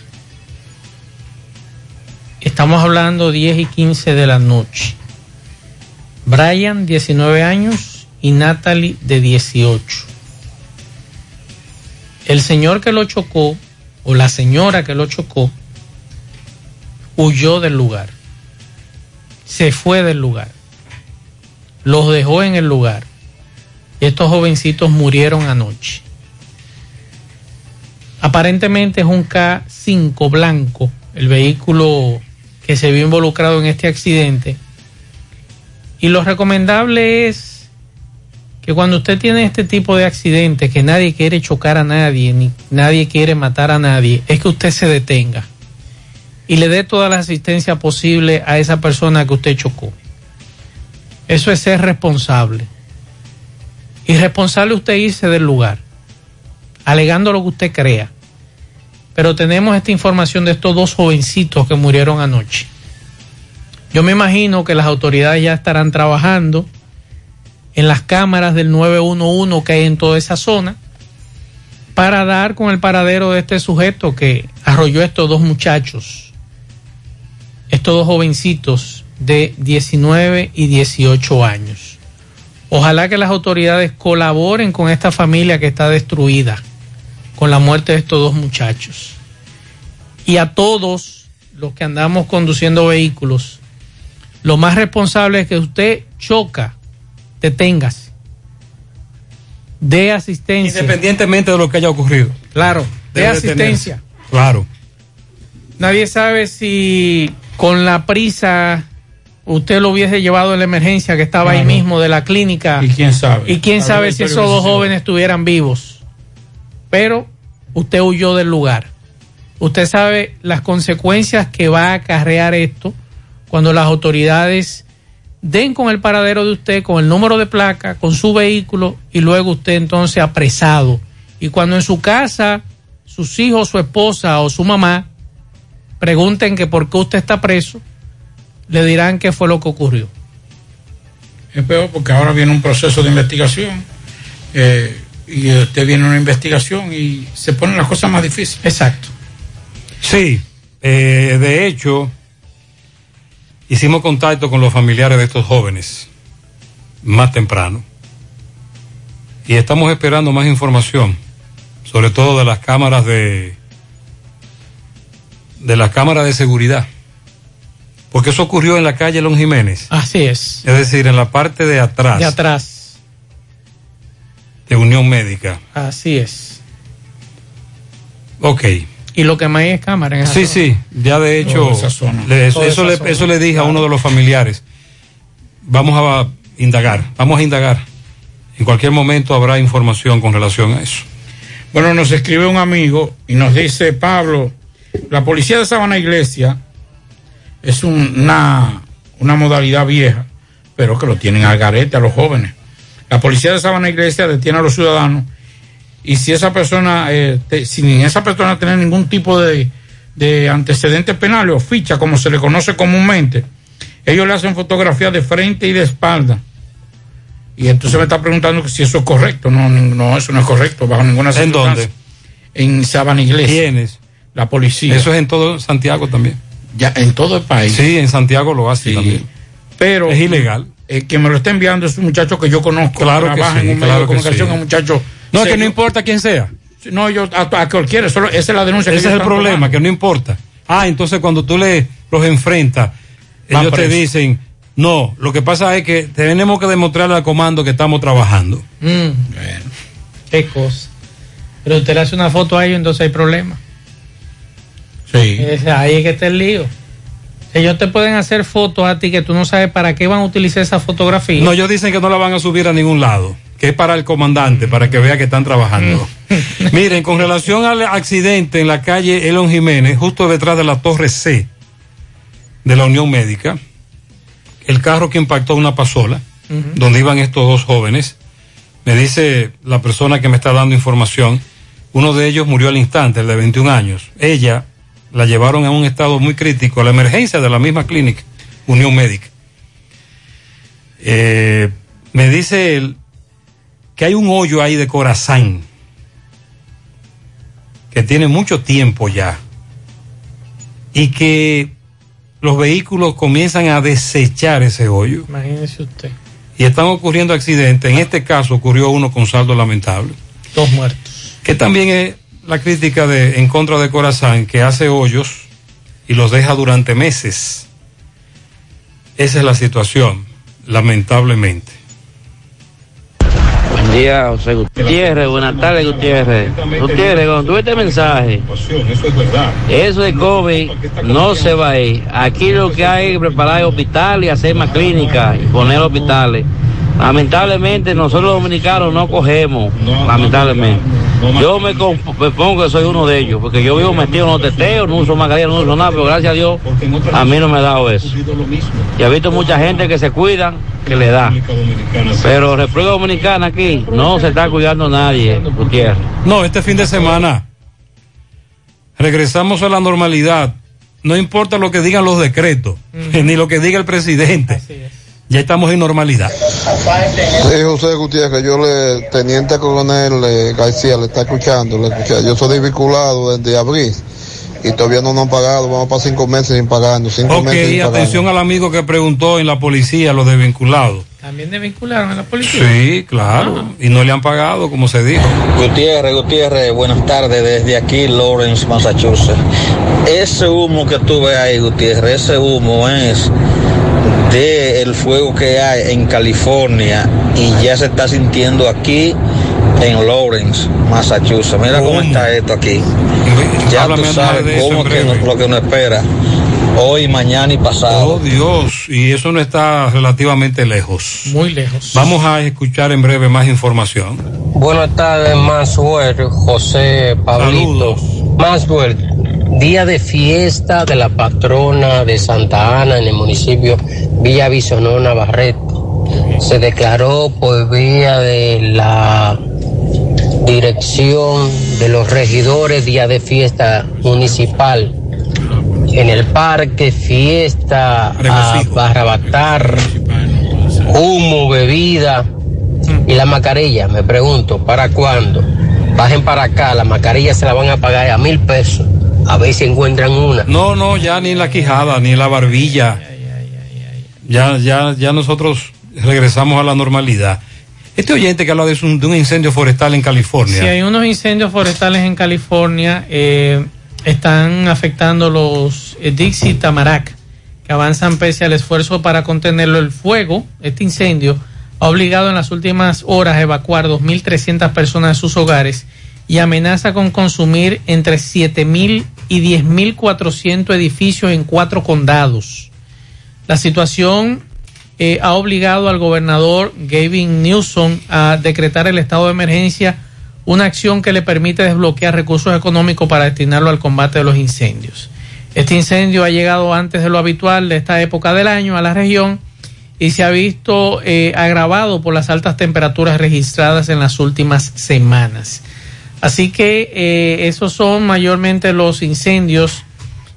Estamos hablando 10 y 15 de la noche. Brian, 19 años, y Natalie, de 18. El señor que lo chocó, o la señora que lo chocó, huyó del lugar se fue del lugar. Los dejó en el lugar. Estos jovencitos murieron anoche. Aparentemente es un K5 blanco, el vehículo que se vio involucrado en este accidente. Y lo recomendable es que cuando usted tiene este tipo de accidentes, que nadie quiere chocar a nadie, ni nadie quiere matar a nadie, es que usted se detenga y le dé toda la asistencia posible a esa persona que usted chocó. Eso es ser responsable. Irresponsable usted irse del lugar, alegando lo que usted crea. Pero tenemos esta información de estos dos jovencitos que murieron anoche. Yo me imagino que las autoridades ya estarán trabajando en las cámaras del 911 que hay en toda esa zona para dar con el paradero de este sujeto que arrolló estos dos muchachos estos dos jovencitos de 19 y 18 años. Ojalá que las autoridades colaboren con esta familia que está destruida con la muerte de estos dos muchachos. Y a todos los que andamos conduciendo vehículos, lo más responsable es que usted choca, deténgase, dé asistencia. Independientemente de lo que haya ocurrido. Claro, dé asistencia. Claro. Nadie sabe si con la prisa usted lo hubiese llevado en la emergencia que estaba ahí mismo de la clínica. Y quién sabe. Y quién sabe si esos dos jóvenes estuvieran vivos. Pero usted huyó del lugar. Usted sabe las consecuencias que va a acarrear esto cuando las autoridades den con el paradero de usted, con el número de placa, con su vehículo y luego usted entonces apresado. Y cuando en su casa sus hijos, su esposa o su mamá pregunten que por qué usted está preso, le dirán qué fue lo que ocurrió. Es peor porque ahora viene un proceso de investigación eh, y usted viene una investigación y se ponen las cosas más difíciles. Exacto. Sí, eh, de hecho, hicimos contacto con los familiares de estos jóvenes más temprano y estamos esperando más información, sobre todo de las cámaras de de las cámaras de seguridad, porque eso ocurrió en la calle Lon Jiménez, Así es. es decir, en la parte de atrás De atrás. De Unión Médica. Así es. Ok. Y lo que más hay es cámara en esa Sí, zona. sí, ya de hecho, Toda esa zona. le- eso, le, eso le dije a uno de los familiares. Vamos a indagar, vamos a indagar. En cualquier momento habrá información con relación a eso. Bueno, nos escribe un amigo y nos dice, Pablo, la policía de Sabana Iglesia es un- una, una modalidad vieja, pero que lo tienen al garete a los jóvenes. La policía de Sabana Iglesia detiene a los ciudadanos y si esa persona, eh, te- sin esa persona tener ningún tipo de, de antecedentes penales o ficha, como se le conoce comúnmente, ellos le hacen fotografías de frente y de espalda. Y entonces me está preguntando si eso es correcto. No, no, eso no es correcto, bajo ninguna ¿En circunstancia. dónde? En Sabana Iglesia. ¿Quiénes? La policía. Eso es en todo Santiago también. Ya, en todo el país. Sí, en Santiago lo hace también. Pero Es ilegal. El que me lo está enviando es un muchacho que yo conozco. Claro que trabaja sí, en un medio claro de comunicación, sí. un muchacho. No, es que no importa quién sea. No, yo a, a cualquiera, solo, esa es la denuncia que Ese es el problema, tomando. que no importa. Ah, entonces cuando tú le los enfrentas, Van ellos te dicen, no, lo que pasa es que tenemos que demostrarle al comando que estamos trabajando. Mm. Qué cosa. Pero usted le hace una foto a ellos, entonces hay problema. Sí. Es- ahí es que está el lío. Ellos te pueden hacer fotos a ti que tú no sabes para qué van a utilizar esa fotografía. No, ellos dicen que no la van a subir a ningún lado, que es para el comandante, para que vea que están trabajando. Miren, con relación al accidente en la calle Elon Jiménez, justo detrás de la torre C de la Unión Médica, el carro que impactó una pasola, donde iban estos dos jóvenes, me dice la persona que me está dando información, uno de ellos murió al instante, el de 21 años. Ella la llevaron a un estado muy crítico, a la emergencia de la misma clínica, Unión Médica. Eh, me dice él que hay un hoyo ahí de corazón que tiene mucho tiempo ya y que los vehículos comienzan a desechar ese hoyo Imagínese usted. y están ocurriendo accidentes. En este caso ocurrió uno con saldo lamentable. Dos muertos. Que también es la crítica de en contra de Corazán, que hace hoyos y los deja durante meses. Esa es la situación, lamentablemente. Buen día, José Gutiérrez. Buenas tardes, Gutiérrez. Gutiérrez, cuando tuve este mensaje, eso de COVID no se va a ir. Aquí lo que hay es preparar hospitales y hacer más clínicas y poner hospitales. Lamentablemente, nosotros los dominicanos no cogemos, lamentablemente. Yo me, pongo que soy uno de ellos, porque yo vivo metido en los teteos, no uso mascarilla, no uso nada, pero gracias a Dios a mí no me ha dado eso. Y he visto mucha gente que se cuida, que le da. Pero República Dominicana aquí no se está cuidando nadie, Gutiérrez. No, este fin de semana regresamos a la normalidad. No importa lo que digan los decretos, ni lo que diga el presidente. Ya estamos en normalidad. Sí, José Gutiérrez, yo le, teniente coronel eh, García, le está escuchando, le escucha. Yo soy desvinculado desde abril y todavía no nos han pagado, vamos para cinco meses sin pagarnos, cinco Ok, meses sin pagarnos. atención al amigo que preguntó en la policía, los desvinculados. También desvincularon a la policía. Sí, claro, y no le han pagado, como se dijo. Gutiérrez, Gutiérrez, buenas tardes desde aquí, Lawrence, Massachusetts. Ese humo que tú ves ahí, Gutiérrez, ese humo es de el fuego que hay en California y ya se está sintiendo aquí en Lawrence, Massachusetts. Mira cómo está esto aquí. Ya tú Háblame sabes de cómo que lo que uno espera. Hoy, mañana y pasado. Oh Dios, y eso no está relativamente lejos. Muy lejos. Vamos a escuchar en breve más información. Buenas tardes, Maxwell, José Pablito. Maxwell, día de fiesta de la patrona de Santa Ana en el municipio Villa Bisonó, Navarrete. Se declaró por vía de la dirección de los regidores día de fiesta municipal. En el parque, fiesta, a barrabatar, humo, bebida y la mascarilla. Me pregunto, ¿para cuándo? Bajen para acá, la mascarilla se la van a pagar a mil pesos. A ver si encuentran una. No, no, ya ni la quijada, ni la barbilla. Ya, ya, ya nosotros regresamos a la normalidad. Este oyente que habla de un, de un incendio forestal en California. Si hay unos incendios forestales en California, eh, están afectando los eh, Dixie y Tamarack, que avanzan pese al esfuerzo para contenerlo. El fuego, este incendio, ha obligado en las últimas horas a evacuar 2.300 personas de sus hogares y amenaza con consumir entre 7.000 y 10.400 edificios en cuatro condados. La situación eh, ha obligado al gobernador Gavin Newsom a decretar el estado de emergencia, una acción que le permite desbloquear recursos económicos para destinarlo al combate de los incendios. Este incendio ha llegado antes de lo habitual de esta época del año a la región y se ha visto eh, agravado por las altas temperaturas registradas en las últimas semanas. Así que eh, esos son mayormente los incendios.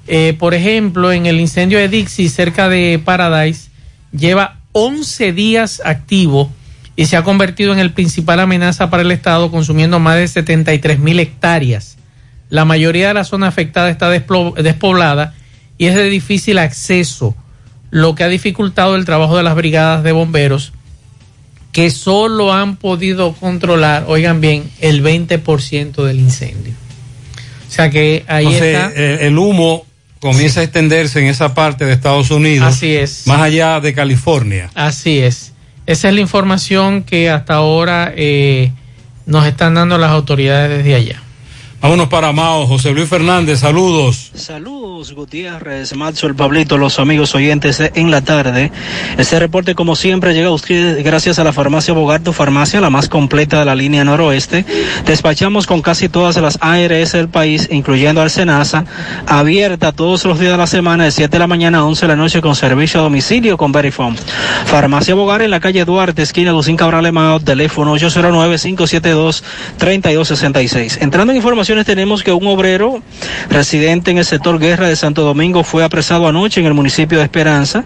Eh, por ejemplo, en el incendio de Dixie, cerca de Paradise, lleva 11 días activo y se ha convertido en el principal amenaza para el Estado, consumiendo más de 73 mil hectáreas. La mayoría de la zona afectada está despoblada y es de difícil acceso, lo que ha dificultado el trabajo de las brigadas de bomberos, que solo han podido controlar, oigan bien, el 20% del incendio. O sea que ahí Entonces, está. eh, el humo comienza a extenderse en esa parte de Estados Unidos. Así es. Más allá de California. Así es. Esa es la información que hasta ahora eh, nos están dando las autoridades desde allá. Vámonos para Mao. José Luis Fernández, saludos. Saludos, Gutiérrez, Matzo, el Pablito, los amigos oyentes En la Tarde. Este reporte, como siempre, llega a ustedes gracias a la farmacia Bogarto, farmacia la más completa de la línea noroeste. Despachamos con casi todas las ARS del país, incluyendo al Senasa, abierta todos los días de la semana, de 7 de la mañana a 11 de la noche, con servicio a domicilio con Verifone. Farmacia Bogar en la calle Duarte, esquina Lucín Cabral Emao, teléfono 809-572-3266. Entrando en tenemos que un obrero residente en el sector Guerra de Santo Domingo fue apresado anoche en el municipio de Esperanza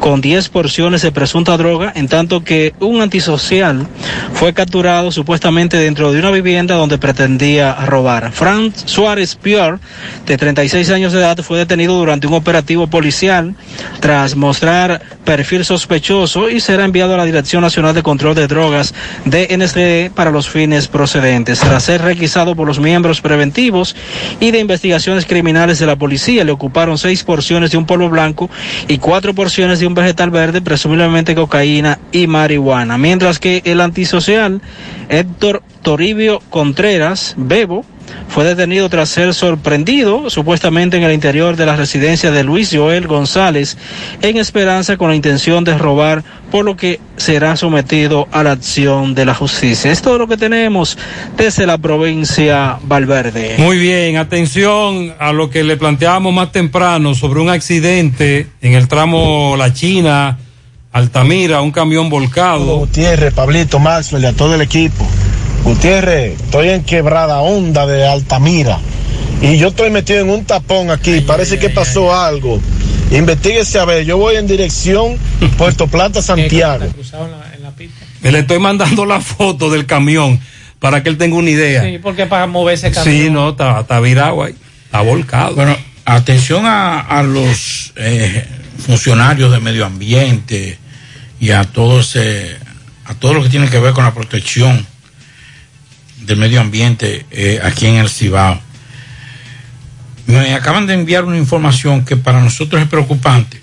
con 10 porciones de presunta droga, en tanto que un antisocial fue capturado supuestamente dentro de una vivienda donde pretendía robar. Frank Suárez Pior, de 36 años de edad, fue detenido durante un operativo policial tras mostrar perfil sospechoso y será enviado a la Dirección Nacional de Control de Drogas de NSD para los fines procedentes. Tras ser requisado por los miembros preventivos y de investigaciones criminales de la policía, le ocuparon seis porciones de un polvo blanco y cuatro porciones de un vegetal verde, presumiblemente cocaína y marihuana. Mientras que el antisocial Héctor Toribio Contreras, Bebo, fue detenido tras ser sorprendido supuestamente en el interior de la residencia de Luis Joel González en Esperanza con la intención de robar, por lo que será sometido a la acción de la justicia. Es todo lo que tenemos desde la provincia Valverde. Muy bien, atención a lo que le planteábamos más temprano sobre un accidente en el tramo La China, Altamira, un camión volcado. Gutiérrez, Pablito, Maxwell y a todo el equipo. Gutiérrez, estoy en quebrada onda de Altamira y yo estoy metido en un tapón aquí. Parece que pasó algo. Investíguese a ver. Yo voy en dirección Puerto Plata, Santiago. Le estoy mandando la foto del camión para que él tenga una idea. Sí, porque para mover ese camión. Sí, no, está, está virado ahí. Está volcado. Bueno, atención a, a los eh, funcionarios de medio ambiente y a todo ese, a todo lo que tiene que ver con la protección del medio ambiente eh, aquí en el Cibao. Me acaban de enviar una información que para nosotros es preocupante,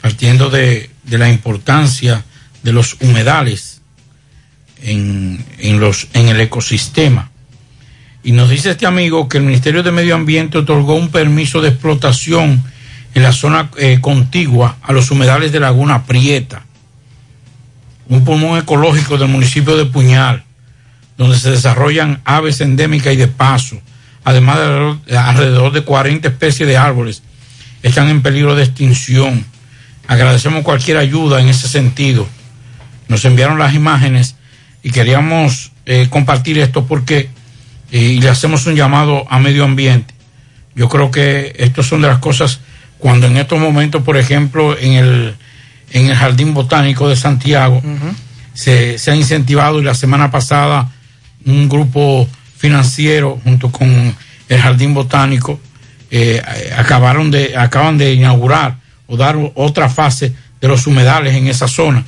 partiendo de, de la importancia de los humedales en, en, los, en el ecosistema. Y nos dice este amigo que el Ministerio de Medio Ambiente otorgó un permiso de explotación en la zona eh, contigua a los humedales de Laguna Prieta, un pulmón ecológico del municipio de Puñal, donde se desarrollan aves endémicas y de paso, además de alrededor- alrededor de 40 especies de árboles están en peligro de extinción. Agradecemos cualquier ayuda en ese sentido. Nos enviaron las imágenes y queríamos eh, compartir esto porque eh, y le hacemos un llamado a medio ambiente. Yo creo que estas son de las cosas cuando en estos momentos, por ejemplo, en el, en el Jardín Botánico de Santiago, se, se ha incentivado y la semana pasada un grupo financiero junto con el Jardín Botánico eh, acabaron de, acaban de inaugurar o dar otra fase de los humedales en esa zona.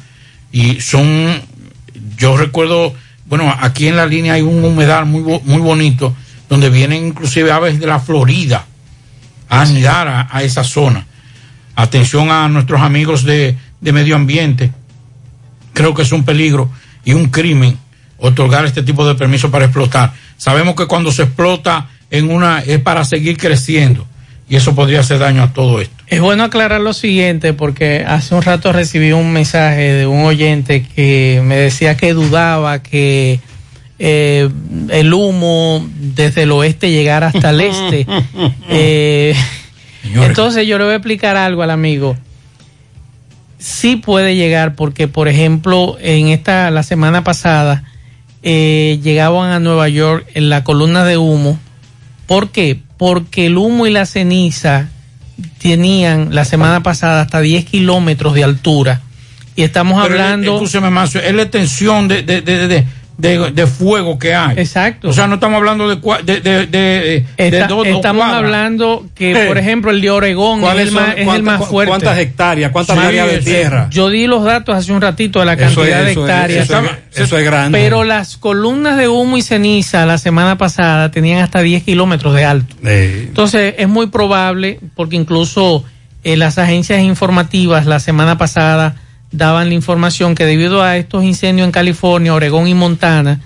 Y son, yo recuerdo, bueno, aquí en la línea hay un humedal muy, muy bonito donde vienen inclusive aves de la Florida a anidar a, a esa zona. Atención a nuestros amigos de, de medio ambiente. Creo que es un peligro y un crimen otorgar este tipo de permiso para explotar. Sabemos que cuando se explota en una es para seguir creciendo y eso podría hacer daño a todo esto. Es bueno aclarar lo siguiente porque hace un rato recibí un mensaje de un oyente que me decía que dudaba que eh, el humo desde el oeste llegara hasta el este. Eh, entonces yo le voy a explicar algo al amigo. Sí puede llegar porque, por ejemplo, en esta la semana pasada eh, llegaban a Nueva York en la columna de humo. ¿Por qué? Porque el humo y la ceniza tenían la semana pasada hasta 10 kilómetros de altura. Y estamos Pero, hablando... escúcheme, Macio, es la extensión de, de, de, de- de, de fuego que hay. Exacto. O sea, no estamos hablando de, de, de, dos- estamos hablando que, por ejemplo, el de Oregón es ¿Cuáles el más, es el más fuerte. cuántas hectáreas, cuántas Sí, áreas de tierra? Yo di los datos hace un ratito de la cantidad es- de es- hectáreas. eso es- eso es grande. Pero las columnas de humo y ceniza la semana pasada tenían hasta 10 kilómetros de alto. Eh, Entonces es muy probable, porque incluso eh, las agencias informativas la semana pasada daban la información que debido a estos incendios en California, Oregón y Montana,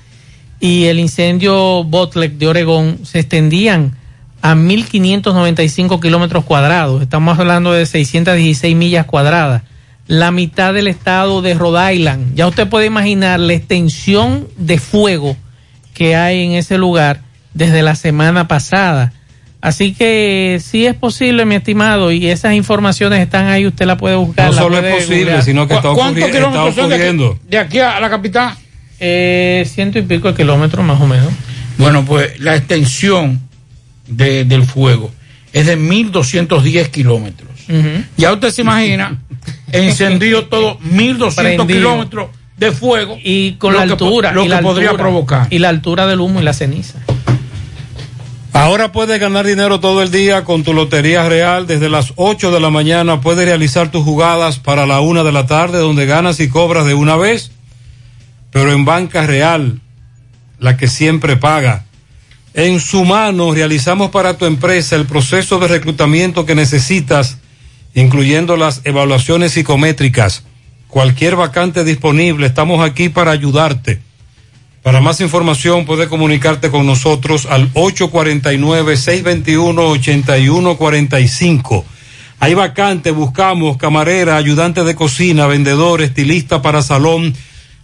y el incendio Botlek de Oregón se extendían a 1.595 kilómetros cuadrados. Estamos hablando de 616 millas cuadradas. La mitad del estado de Rhode Island. Ya usted puede imaginar la extensión de fuego que hay en ese lugar desde la semana pasada. Así que sí es posible, mi estimado, y esas informaciones están ahí, usted la puede buscar. No solo es posible, googlear. sino que está, ¿Cu- ¿Cuántos ocurri- está kilómetros son de aquí, ocurriendo. de aquí a la capital? Eh, ciento y pico de kilómetros más o menos. Bueno, pues la extensión de- del fuego es de 1.210 kilómetros. Ya usted se imagina, encendido todo 1.200 Prendido. kilómetros de fuego. Y con lo la po- altura. lo y que la podría altura, provocar. Y la altura del humo y la ceniza. Ahora puedes ganar dinero todo el día con tu Lotería Real. Desde las 8 de la mañana puedes realizar tus jugadas para la 1 de la tarde, donde ganas y cobras de una vez, pero en banca real, la que siempre paga. En su mano realizamos para tu empresa el proceso de reclutamiento que necesitas, incluyendo las evaluaciones psicométricas. Cualquier vacante disponible, estamos aquí para ayudarte. Para más información puede comunicarte con nosotros al 849-621-8145. Hay vacante, buscamos camarera, ayudante de cocina, vendedor, estilista para salón,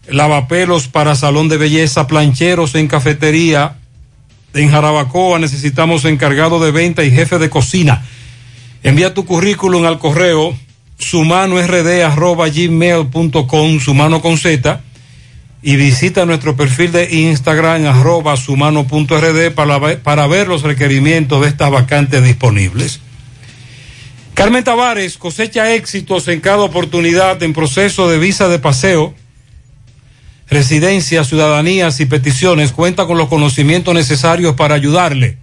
lavapelos para salón de belleza, plancheros en cafetería. En Jarabacoa necesitamos encargado de venta y jefe de cocina. Envía tu currículum al correo sumanord@gmail.com, sumano con Z y visita nuestro perfil de Instagram arroba sumano.rd para, para ver los requerimientos de estas vacantes disponibles. Carmen Tavares cosecha éxitos en cada oportunidad en proceso de visa de paseo, residencias, ciudadanías y peticiones. Cuenta con los conocimientos necesarios para ayudarle.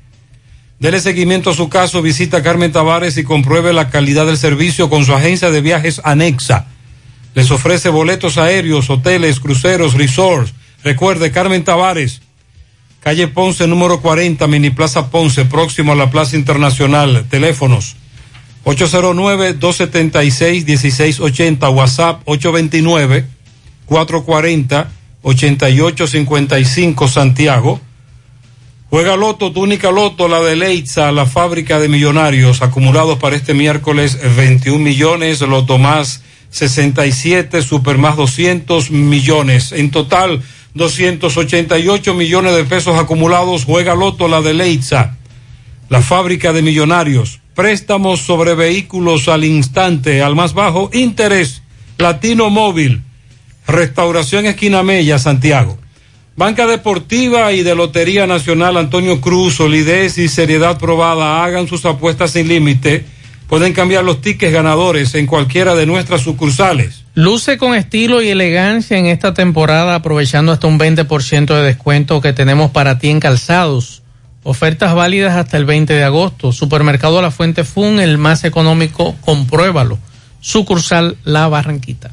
Dele seguimiento a su caso, visita a Carmen Tavares y compruebe la calidad del servicio con su agencia de viajes anexa. Les ofrece boletos aéreos, hoteles, cruceros, resorts. Recuerde, Carmen Tavares, calle Ponce número 40, Mini Plaza Ponce, próximo a la Plaza Internacional. Teléfonos 809-276-1680, WhatsApp 829-440-8855, Santiago. Juega Loto, tu única Loto, la de Leitza, la fábrica de millonarios, acumulados para este miércoles 21 millones, Loto más 67, Super más 200 millones. En total, 288 millones de pesos acumulados. Juega Loto, la de Leitza, la fábrica de millonarios. Préstamos sobre vehículos al instante, al más bajo interés. Latino Móvil, Restauración Esquina Mella, Santiago. Banca Deportiva y de Lotería Nacional Antonio Cruz, solidez y seriedad probada. Hagan sus apuestas sin límite. Pueden cambiar los tickets ganadores en cualquiera de nuestras sucursales. Luce con estilo y elegancia en esta temporada, aprovechando hasta un 20% de descuento que tenemos para ti en calzados. Ofertas válidas hasta el 20 de agosto. Supermercado La Fuente Fun, el más económico, compruébalo. Sucursal La Barranquita.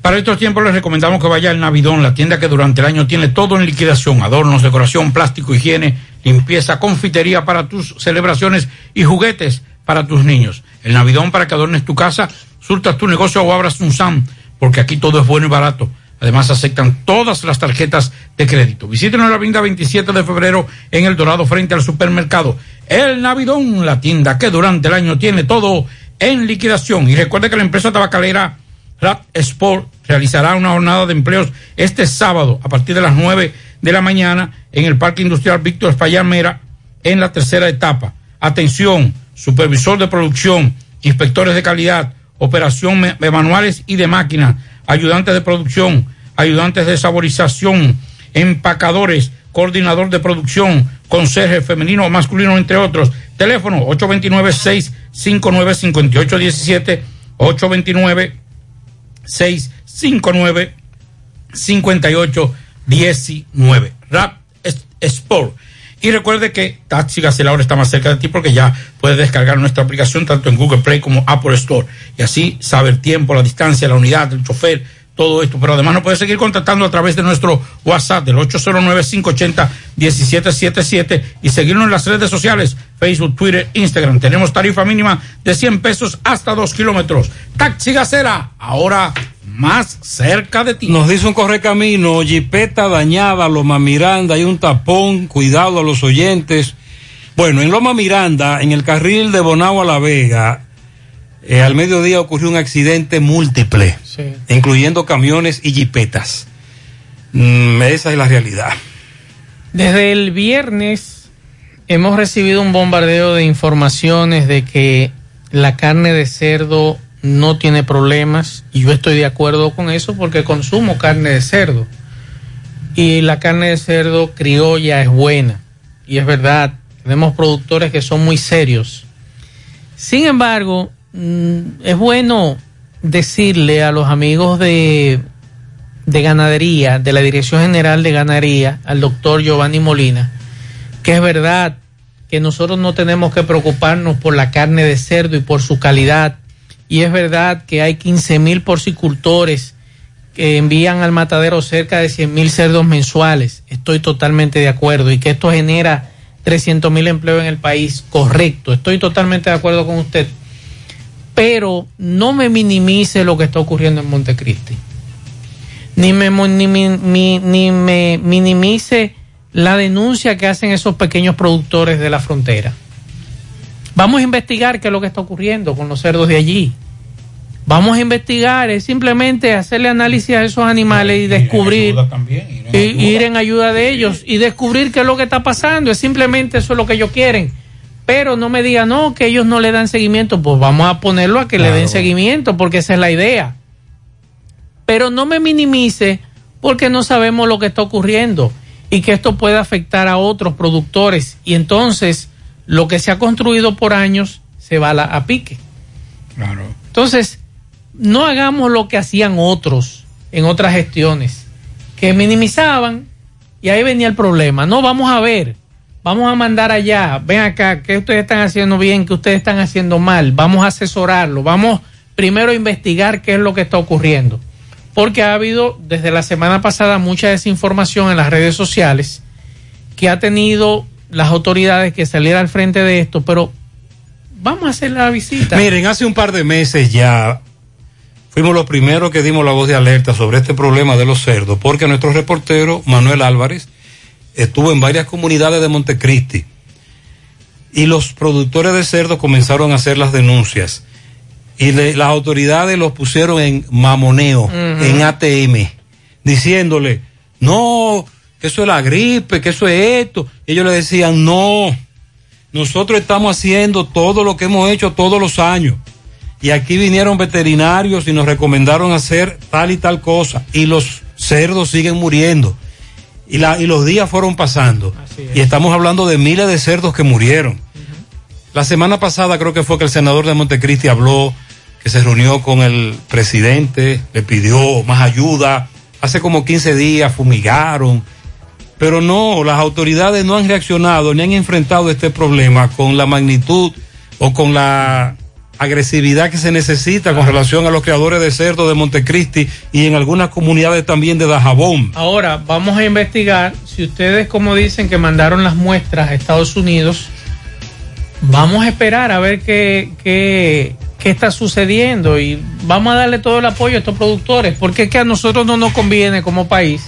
Para estos tiempos les recomendamos que vaya al Navidón, la tienda que durante el año tiene todo en liquidación, adornos, decoración, plástico, higiene, limpieza, confitería para tus celebraciones y juguetes para tus niños. El Navidón para que adornes tu casa, surtas tu negocio o abras un SAM, porque aquí todo es bueno y barato. Además aceptan todas las tarjetas de crédito. Visítenos en la avenida 27 de febrero en El Dorado frente al supermercado. El Navidón, la tienda que durante el año tiene todo en liquidación. Y recuerde que la empresa tabacalera Rap Sport realizará una jornada de empleos este sábado a partir de las 9 de la mañana en el Parque Industrial Víctor Espaillat Mera en la tercera etapa. Atención, supervisor de producción, inspectores de calidad, operación de manuales y de máquinas, ayudantes de producción, ayudantes de saborización, empacadores, coordinador de producción, conserje femenino o masculino, entre otros. Teléfono 829-659-5817, 829 659 19. Rap Sport. Y recuerde que Taxi Gacela ahora está más cerca de ti porque ya puedes descargar nuestra aplicación tanto en Google Play como Apple Store. Y así sabe el tiempo, la distancia, la unidad, el chofer, todo esto. Pero además nos puede seguir contactando a través de nuestro WhatsApp del 809-580-1777 y seguirnos en las redes sociales, Facebook, Twitter, Instagram. Tenemos tarifa mínima de 100 pesos hasta 2 kilómetros. Taxi Gacela, ahora más cerca de ti. Nos dice un correcamino, jipeta dañada, Loma Miranda, hay un tapón, cuidado a los oyentes. Bueno, en Loma Miranda, en el carril de Bonao a La Vega, eh, al mediodía ocurrió un accidente múltiple, incluyendo camiones y jipetas. Mm, esa es la realidad. Desde el viernes hemos recibido un bombardeo de informaciones de que la carne de cerdo no tiene problemas y yo estoy de acuerdo con eso porque consumo carne de cerdo y la carne de cerdo criolla es buena y es verdad, tenemos productores que son muy serios. Sin embargo, mm, es bueno decirle a los amigos de, de ganadería, de la Dirección General de Ganadería, al doctor Giovanni Molina, que es verdad que nosotros no tenemos que preocuparnos por la carne de cerdo y por su calidad. Y es verdad que hay 15 mil porcicultores que envían al matadero cerca de 100 mil cerdos mensuales. Estoy totalmente de acuerdo. Y que esto genera 300 mil empleos en el país. Correcto. Estoy totalmente de acuerdo con usted. Pero no me minimice lo que está ocurriendo en Montecristi. Ni me, ni, ni me minimice la denuncia que hacen esos pequeños productores de la frontera. Vamos a investigar qué es lo que está ocurriendo con los cerdos de allí. Vamos a investigar, es simplemente hacerle análisis a esos animales y descubrir, y, y ir en ayuda de ellos y descubrir qué es lo que está pasando. Es simplemente eso es lo que ellos quieren. Pero no me digan, no, que ellos no le dan seguimiento. Pues vamos a ponerlo a que le den seguimiento, porque esa es la idea. Pero no me minimice porque no sabemos lo que está ocurriendo y que esto puede afectar a otros productores. Y entonces lo que se ha construido por años se va a, pique. Claro. Entonces, no hagamos lo que hacían otros en otras gestiones, que minimizaban y ahí venía el problema. No, vamos a ver, vamos a mandar allá, ven acá, que ustedes están haciendo bien, que ustedes están haciendo mal, vamos a asesorarlo, vamos primero a investigar qué es lo que está ocurriendo. Porque ha habido desde la semana pasada mucha desinformación en las redes sociales que ha tenido las autoridades que salir al frente de esto, pero vamos a hacer la visita. Miren, hace un par de meses ya fuimos los primeros que dimos la voz de alerta sobre este problema de los cerdos, porque nuestro reportero Manuel Álvarez estuvo en varias comunidades de Montecristi. Y los productores de cerdos comenzaron a hacer las denuncias. Y le- las autoridades los pusieron en mamoneo, en ATM, diciéndole, no, que eso es la gripe, que eso es esto. Y ellos le decían, no, nosotros estamos haciendo todo lo que hemos hecho todos los años. Y aquí vinieron veterinarios y nos recomendaron hacer tal y tal cosa. Y los cerdos siguen muriendo. Y, la, y los días fueron pasando. Y estamos hablando de miles de cerdos que murieron. La semana pasada creo que fue que el senador de Montecristi habló, que se reunió con el presidente, le pidió más ayuda. Hace como 15 días fumigaron. Pero no, las autoridades no han reaccionado ni han enfrentado este problema con la magnitud o con la agresividad que se necesita con relación a los creadores de cerdo de Montecristi y en algunas comunidades también de Dajabón. Ahora vamos a investigar si ustedes, como dicen, que mandaron las muestras a Estados Unidos, vamos a esperar a ver qué, qué, qué está sucediendo y vamos a darle todo el apoyo a estos productores, porque es que a nosotros no nos conviene como país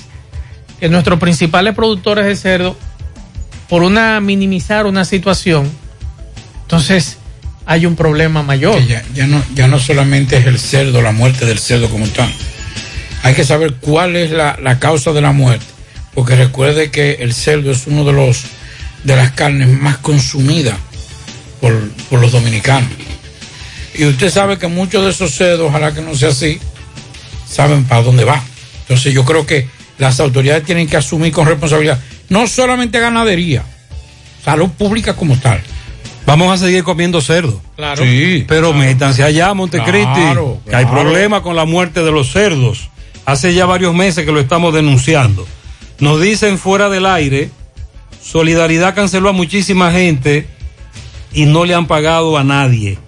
que nuestros principales productores de cerdo, por una minimizar una situación, entonces hay un problema mayor. Ya, ya no, ya no solamente es el cerdo, la muerte del cerdo como tal. Hay que saber cuál es la, la causa de la muerte. Porque recuerde que el cerdo es uno de los de las carnes más consumidas por, por los dominicanos. Y usted sabe que muchos de esos cerdos, ojalá que no sea así, saben para dónde va. Entonces yo creo que las autoridades tienen que asumir con responsabilidad, no solamente ganadería, salud pública como tal. Vamos a seguir comiendo cerdo. Claro. Sí. Pero métanse allá a Montecristi. Claro, que hay claro. problema con la muerte de los cerdos. Hace ya varios meses que lo estamos denunciando. Nos dicen fuera del aire, Solidaridad canceló a muchísima gente y no le han pagado a nadie.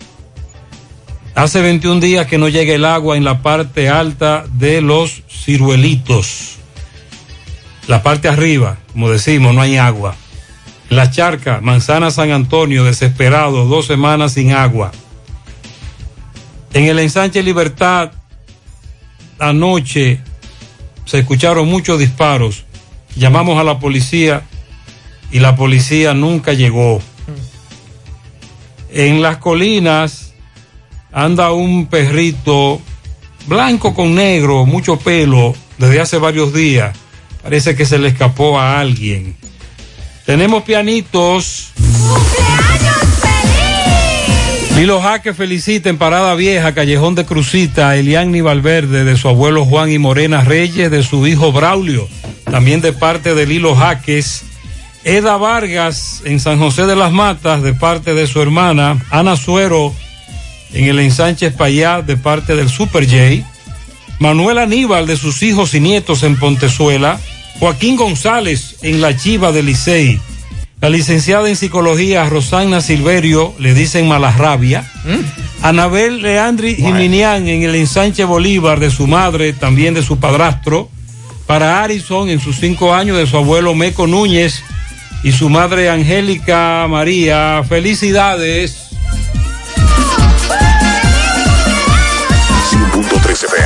Hace 21 días que no llega el agua en la parte alta de los ciruelitos. La parte arriba, como decimos, no hay agua. La charca, Manzana San Antonio, desesperado, dos semanas sin agua. En el ensanche Libertad, anoche se escucharon muchos disparos. Llamamos a la policía y la policía nunca llegó. En las colinas anda un perrito blanco con negro, mucho pelo, desde hace varios días. Parece que se le escapó a alguien. Tenemos pianitos. Lilo Jaque felicita en Parada Vieja, Callejón de Crucita, a Eliani Valverde, de su abuelo Juan y Morena Reyes, de su hijo Braulio, también de parte de Lilo Jaques. Eda Vargas en San José de las Matas, de parte de su hermana. Ana Suero en el ensanche Payá, de parte del Super J. Manuel Aníbal, de sus hijos y nietos en Pontezuela. Joaquín González en la Chiva de Licey. La licenciada en psicología Rosana Silverio, le dicen Malarrabia. Anabel Leandri Jiminián en el ensanche Bolívar de su madre, también de su padrastro. Para Arison en sus cinco años de su abuelo Meco Núñez y su madre Angélica María. Felicidades. 100.3 FM.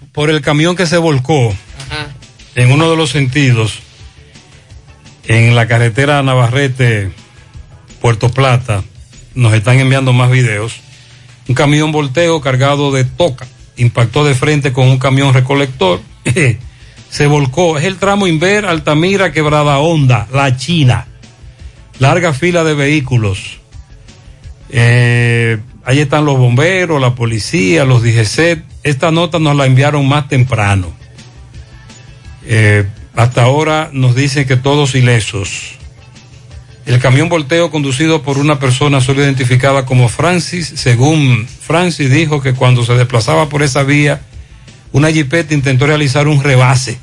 por el camión que se volcó en uno de los sentidos en la carretera Navarrete Puerto Plata nos están enviando más videos. Un camión volteo cargado de toca impactó de frente con un camión recolector se volcó. Es el tramo Inver Altamira Quebrada Honda La China. Larga fila de vehículos. Eh, ahí están los bomberos, la policía, los DGC. Esta nota nos la enviaron más temprano. Eh, hasta ahora nos dicen que todos ilesos. El camión volteo conducido por una persona solo identificada como Francis, según Francis dijo que cuando se desplazaba por esa vía, una jipeta intentó realizar un rebase.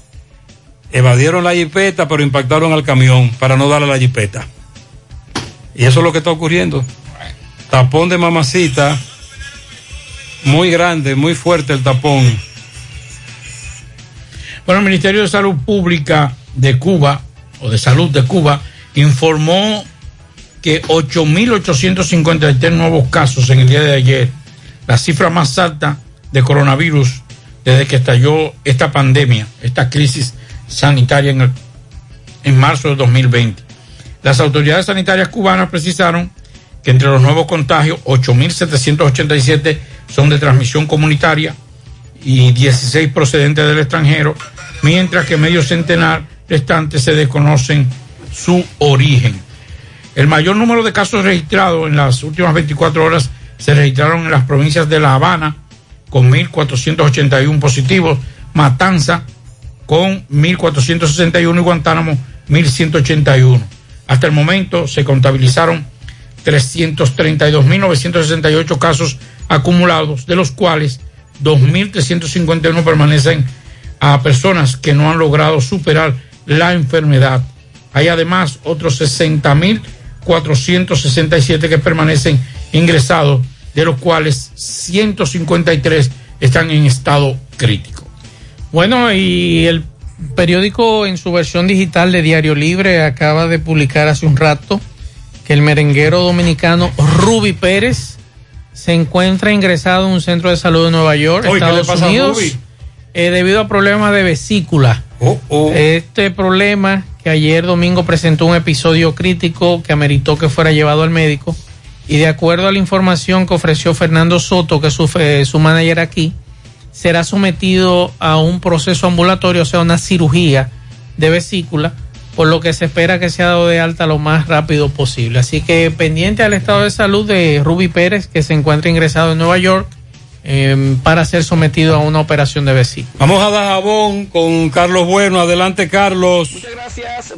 Evadieron la jipeta, pero impactaron al camión para no darle a la jipeta. Y eso es lo que está ocurriendo. Tapón de mamacita, muy grande, muy fuerte el tapón. Bueno, el Ministerio de Salud Pública de Cuba, o de Salud de Cuba, informó que 8.853 nuevos casos en el día de ayer, la cifra más alta de coronavirus desde que estalló esta pandemia, esta crisis sanitaria en, el- en marzo de 2020. Las autoridades sanitarias cubanas precisaron que entre los nuevos contagios, 8.787 son de transmisión comunitaria y 16 procedentes del extranjero, mientras que medio centenar restantes se desconocen su origen. El mayor número de casos registrados en las últimas 24 horas se registraron en las provincias de La Habana, con 1.481 positivos, Matanza, con 1.461 y Guantánamo, 1.181. Hasta el momento se contabilizaron 332.968 casos acumulados, de los cuales 2.351 permanecen a personas que no han logrado superar la enfermedad. Hay además otros 60.467 que permanecen ingresados, de los cuales 153 están en estado crítico. Bueno, y el periódico en su versión digital de Diario Libre acaba de publicar hace un rato que el merenguero dominicano Ruby Pérez se encuentra ingresado en un centro de salud de Nueva York, Oye, ¿qué le Estados a Unidos, eh, debido a problemas de vesícula. oh. Este problema que ayer domingo presentó un episodio crítico que ameritó que fuera llevado al médico y de acuerdo a la información que ofreció Fernando Soto, que es su, eh, su manager aquí, será sometido a un proceso ambulatorio, o sea, una cirugía de vesícula, por lo que se espera que sea dado de alta lo más rápido posible. Así que pendiente al estado de salud de Ruby Pérez, que se encuentra ingresado en Nueva York eh, para ser sometido a una operación de vesícula. Vamos a dar jabón con Carlos Bueno. Adelante, Carlos.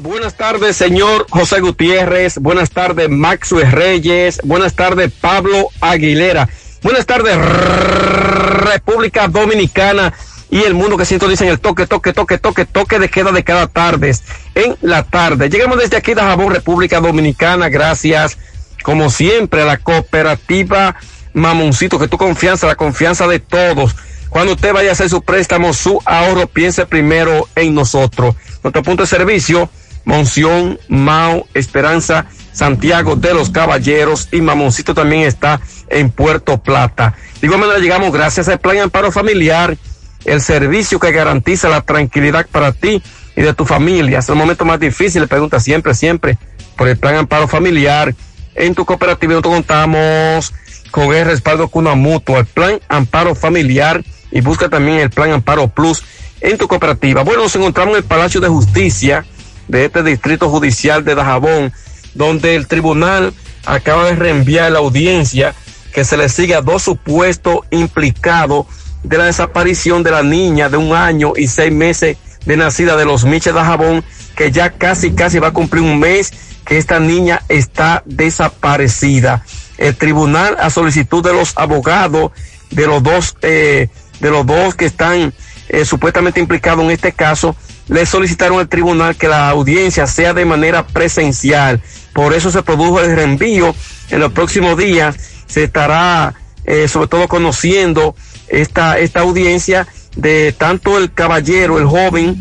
Buenas tardes, señor José Gutiérrez. Buenas tardes, Maxwell Reyes. Buenas tardes, Pablo Aguilera. Buenas tardes, República Dominicana y el mundo que siento dicen el toque, toque, toque, toque, toque de queda de cada tarde en la tarde. Llegamos desde aquí de Jabón, República Dominicana. Gracias, como siempre, a la cooperativa Mamoncito, que tu confianza, la confianza de todos. Cuando usted vaya a hacer su préstamo, su ahorro, piense primero en nosotros. Nuestro punto de servicio, Monción, Mao, Esperanza, Santiago de los Caballeros y Mamoncito también está en Puerto Plata. De igual llegamos gracias al Plan Amparo Familiar, el servicio que garantiza la tranquilidad para ti y de tu familia. Es el momento más difícil, le pregunta siempre, siempre, por el Plan Amparo Familiar. En tu cooperativa nosotros contamos con el respaldo con una mutua, el Plan Amparo Familiar y busca también el Plan Amparo Plus en tu cooperativa. Bueno, nos encontramos en el Palacio de Justicia de este Distrito Judicial de Dajabón, donde el tribunal acaba de reenviar la audiencia que se le sigue a dos supuestos implicados de la desaparición de la niña de un año y seis meses de nacida de los Miches de Jabón, que ya casi, casi va a cumplir un mes que esta niña está desaparecida. El tribunal, a solicitud de los abogados de los dos, eh, de los dos que están eh, supuestamente implicados en este caso, le solicitaron al tribunal que la audiencia sea de manera presencial. Por eso se produjo el reenvío. En los próximos días se estará, eh, sobre todo, conociendo esta, esta audiencia de tanto el caballero, el joven,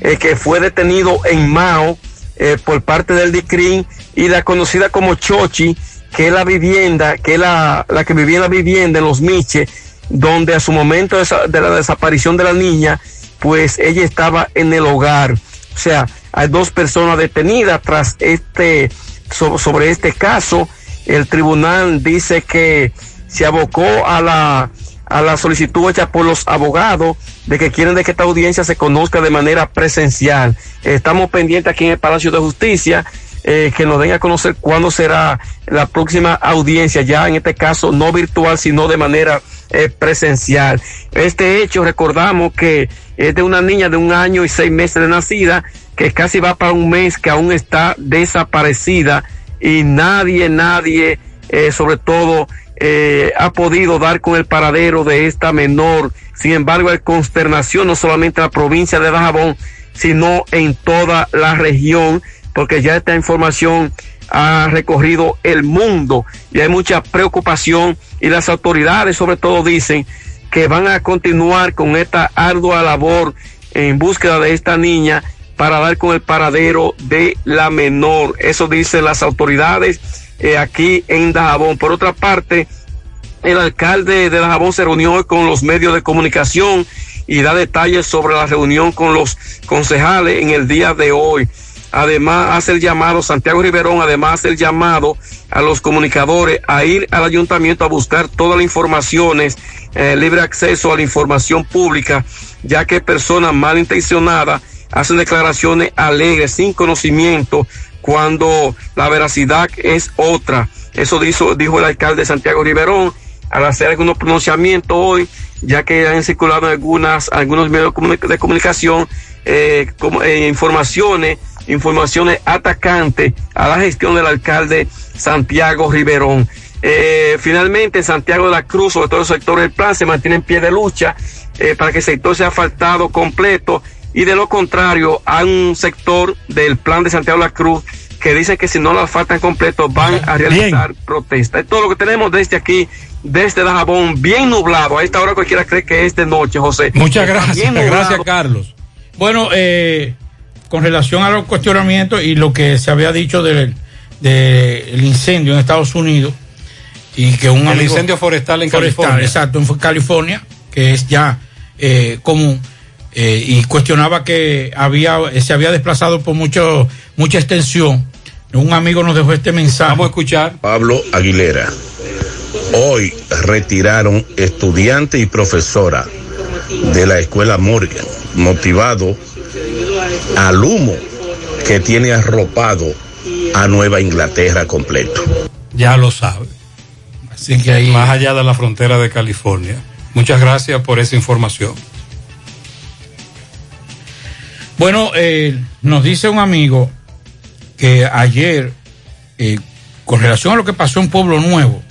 eh, que fue detenido en Mao eh, por parte del DICRIN y la conocida como Chochi, que es la vivienda, que es la, la que vivía en la vivienda en los Miches, donde a su momento de, la desaparición de la niña, pues ella estaba en el hogar. O sea, hay dos personas detenidas tras este, so- sobre este caso. El tribunal dice que se abocó a la, a la solicitud hecha por los abogados de que quieren de que esta audiencia se conozca de manera presencial. Estamos pendientes aquí en el Palacio de Justicia eh, que nos den a conocer cuándo será la próxima audiencia, ya en este caso no virtual, sino de manera eh, presencial. Este hecho, recordamos que es de una niña de un año y seis meses de nacida, que casi va para un mes, que aún está desaparecida y nadie, nadie, eh, sobre todo, eh, ha podido dar con el paradero de esta menor. Sin embargo, hay consternación no solamente en la provincia de Dajabón, sino en toda la región, porque ya esta información ha recorrido el mundo y hay mucha preocupación y las autoridades sobre todo dicen que van a continuar con esta ardua labor en búsqueda de esta niña para dar con el paradero de la menor. Eso dicen las autoridades eh, aquí en Dajabón. Por otra parte, el alcalde de Dajabón se reunió hoy con los medios de comunicación y da detalles sobre la reunión con los concejales en el día de hoy. además hace el llamado, Santiago Riverón además hace el llamado a los comunicadores a ir al ayuntamiento a buscar todas las informaciones, eh, libre acceso a la información pública, ya que personas malintencionadas hacen declaraciones alegres, sin conocimiento, cuando la veracidad es otra. Eso dijo, dijo el alcalde Santiago Riverón al hacer algunos pronunciamientos hoy, ya que han circulado algunas, algunos medios de comuni- de comunicación eh, como, eh, informaciones, informaciones atacantes a la gestión del alcalde Santiago Riverón. Eh, finalmente, en Santiago de la Cruz, sobre todo el sector del plan, se mantiene en pie de lucha eh, para que el sector sea asfaltado completo y de lo contrario, hay un sector del plan de Santiago de la Cruz que dice que si no lo asfaltan completo van a realizar protesta. Es todo lo que tenemos desde aquí, desde Dajabón, bien nublado. A esta hora cualquiera cree que es de noche, José. Muchas Está gracias, bien gracias Carlos. Bueno, eh, con relación a los cuestionamientos y lo que se había dicho del, del incendio en Estados Unidos y que un El amigo- incendio forestal en Forestal, California. Exacto, en California, que es ya eh, común. Eh, y cuestionaba que había se había desplazado por mucho mucha extensión. Un amigo nos dejó este mensaje. Vamos a escuchar. Pablo Aguilera. Hoy retiraron estudiante y profesora de la escuela Morgan, motivado al humo que tiene arropado a Nueva Inglaterra completo. Ya lo sabe. Así que ahí. Más allá de la frontera de California. Muchas gracias por esa información. Bueno, eh, nos dice un amigo que ayer, eh, con relación a lo que pasó en Pueblo Nuevo,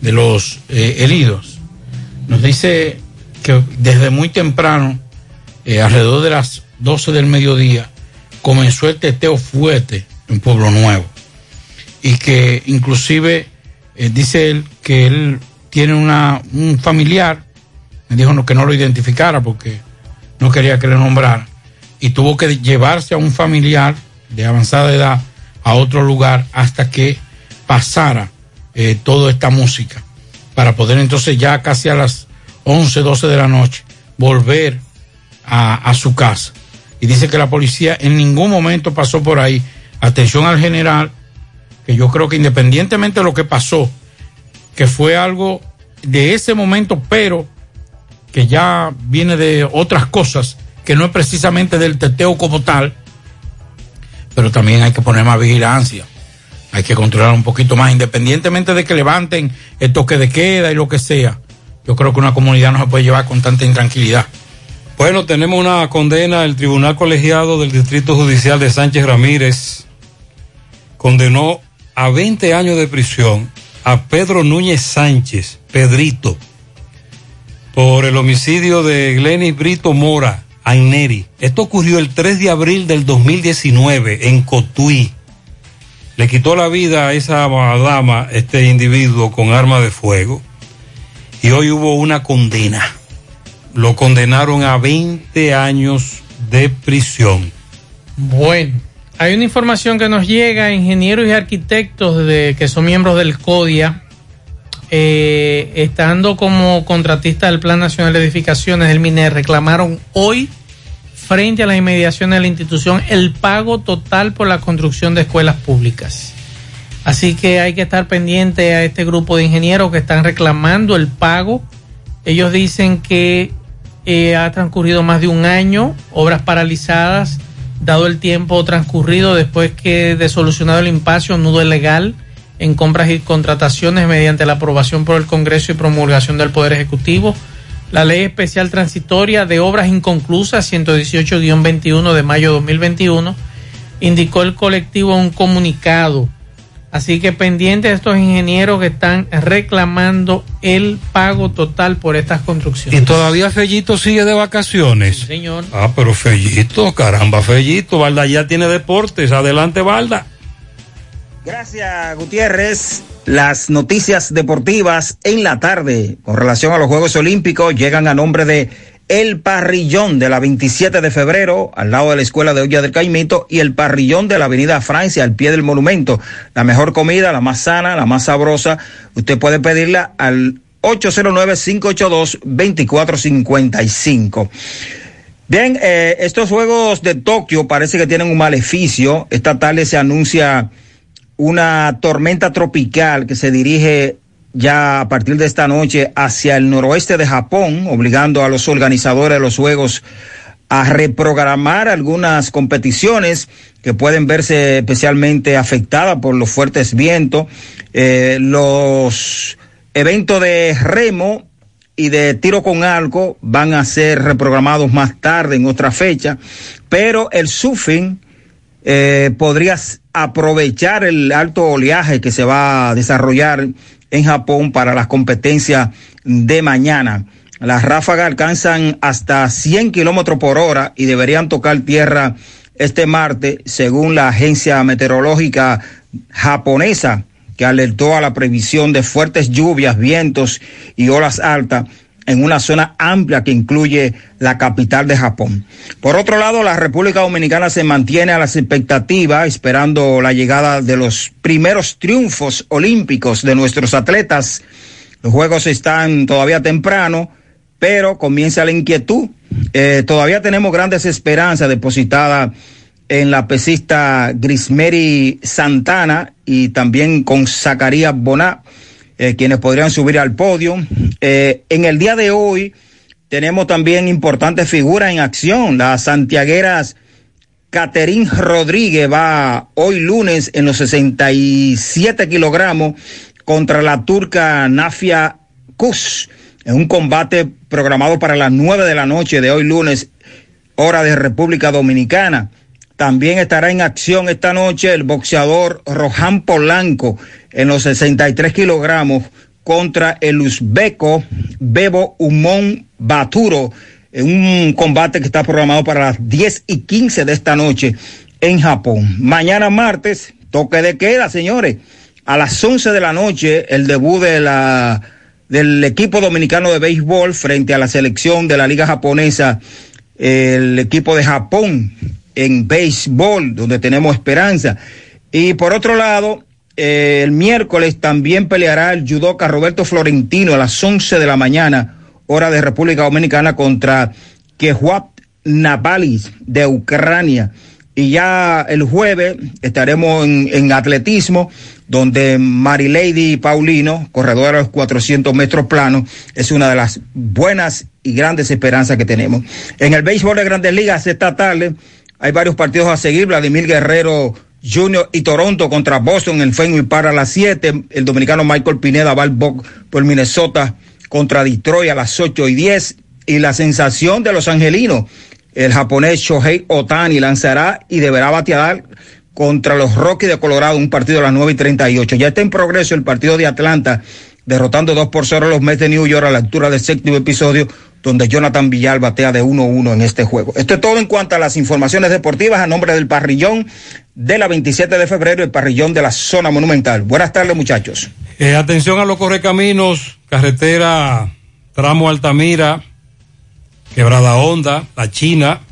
de los eh, heridos, nos dice que desde muy temprano, eh, alrededor de las 12 del mediodía, comenzó el teteo fuerte en Pueblo Nuevo. Y que inclusive eh, dice él que él tiene una, un familiar, me dijo no, que no lo identificara porque no quería que le nombrara, y tuvo que llevarse a un familiar de avanzada edad a otro lugar hasta que pasara eh, toda esta música, para poder entonces ya casi a las 11, 12 de la noche volver a, a su casa. Y dice que la policía en ningún momento pasó por ahí. Atención al general, que yo creo que independientemente de lo que pasó, que fue algo de ese momento, pero que ya viene de otras cosas, que no es precisamente del teteo como tal, pero también hay que poner más vigilancia, hay que controlar un poquito más, independientemente de que levanten el toque de queda y lo que sea. Yo creo que una comunidad no se puede llevar con tanta intranquilidad. Bueno, tenemos una condena. El Tribunal Colegiado del Distrito Judicial de Sánchez Ramírez condenó a 20 años de prisión a Pedro Núñez Sánchez, Pedrito, por el homicidio de Glenis Brito Mora, Aineri. Esto ocurrió el 3 de abril del 2019 en Cotuí. Le quitó la vida a esa dama, este individuo, con arma de fuego. Y hoy hubo una condena lo condenaron a 20 años de prisión. Bueno, hay una información que nos llega, ingenieros y arquitectos de, que son miembros del CODIA, eh, estando como contratista del Plan Nacional de Edificaciones del MINER, reclamaron hoy frente a las inmediaciones de la institución el pago total por la construcción de escuelas públicas. Así que hay que estar pendiente a este grupo de ingenieros que están reclamando el pago. Ellos dicen que eh, ha transcurrido más de un año, obras paralizadas, dado el tiempo transcurrido después que de solucionado el impasse nudo legal en compras y contrataciones mediante la aprobación por el Congreso y promulgación del Poder Ejecutivo. La Ley Especial Transitoria de Obras Inconclusas 118-21 de mayo 2021 indicó el colectivo un comunicado. Así que pendiente de estos ingenieros que están reclamando el pago total por estas construcciones. Y todavía Fellito sigue de vacaciones. señor. Ah, pero Fellito, caramba, Fellito, Valda ya tiene deportes. Adelante, Valda. Gracias, Gutiérrez. Las noticias deportivas en la tarde con relación a los Juegos Olímpicos llegan a nombre de El Parrillón de la 27 de febrero al lado de la Escuela de Olla del Caimito y El Parrillón de la Avenida Francia al pie del monumento. La mejor comida, la más sana, la más sabrosa. Usted puede pedirla al 809-582-2455. Bien, eh, estos Juegos de Tokio parece que tienen un maleficio. Esta tarde se anuncia una tormenta tropical que se dirige ya a partir de esta noche hacia el noroeste de Japón, obligando a los organizadores de los Juegos a reprogramar algunas competiciones que pueden verse especialmente afectadas por los fuertes vientos. Eh, los eventos de remo y de tiro con arco van a ser reprogramados más tarde en otra fecha, pero el surfing eh, podrías aprovechar el alto oleaje que se va a desarrollar en Japón para las competencias de mañana. Las ráfagas alcanzan hasta 100 kilómetros por hora y deberían tocar tierra este martes, según la agencia meteorológica japonesa, que alertó a la previsión de fuertes lluvias, vientos y olas altas en una zona amplia que incluye la capital de Japón. Por otro lado, la República Dominicana se mantiene a las expectativas, esperando la llegada de los primeros triunfos olímpicos de nuestros atletas. Los juegos están todavía temprano, pero comienza la inquietud. Eh, todavía tenemos grandes esperanzas depositadas en la pesista Grismeri Santana y también con Zacarías Boná, eh, quienes podrían subir al podio. Eh, en el día de hoy tenemos también importantes figuras en acción. Las santiagueras Caterín Rodríguez va hoy lunes en los 67 kilogramos contra la turca Nafia Kus en un combate programado para las 9 de la noche de hoy lunes, hora de República Dominicana. También estará en acción esta noche el boxeador Rohan Polanco en los 63 kilogramos contra el uzbeco Bebo Umon Baturo en un combate que está programado para las 10 y 15 de esta noche en Japón. Mañana martes, toque de queda, señores. A las 11 de la noche, el debut de la, del equipo dominicano de béisbol frente a la selección de la Liga Japonesa, el equipo de Japón en béisbol, donde tenemos esperanza. Y por otro lado, eh, el miércoles también peleará el judoka Roberto Florentino a las 11 de la mañana, hora de República Dominicana, contra Kehuap Navalis de Ucrania. Y ya el jueves estaremos en, en atletismo, donde Marilady Paulino, corredora de los 400 metros planos, es una de las buenas y grandes esperanzas que tenemos. En el béisbol de grandes ligas esta tarde hay varios partidos a seguir. Vladimir Guerrero Junior y Toronto contra Boston en Fenway para las 7. El dominicano Michael Pineda va al bo- por Minnesota contra Detroit a las 8 y 10. Y la sensación de los angelinos, el japonés Shohei Otani lanzará y deberá batear contra los Rockies de Colorado, un partido a las 9 y 38. Ya está en progreso el partido de Atlanta, derrotando 2 por 0 a los Mets de New York a la altura del séptimo episodio, donde Jonathan Villar batea de 1-1 en este juego. Esto es todo en cuanto a las informaciones deportivas a nombre del parrillón de la 27 de febrero, el parrillón de la zona monumental. Buenas tardes, muchachos. Eh, atención a los correcaminos, carretera tramo Altamira, Quebrada Honda, La China,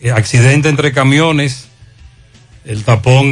eh, accidente entre camiones, el tapón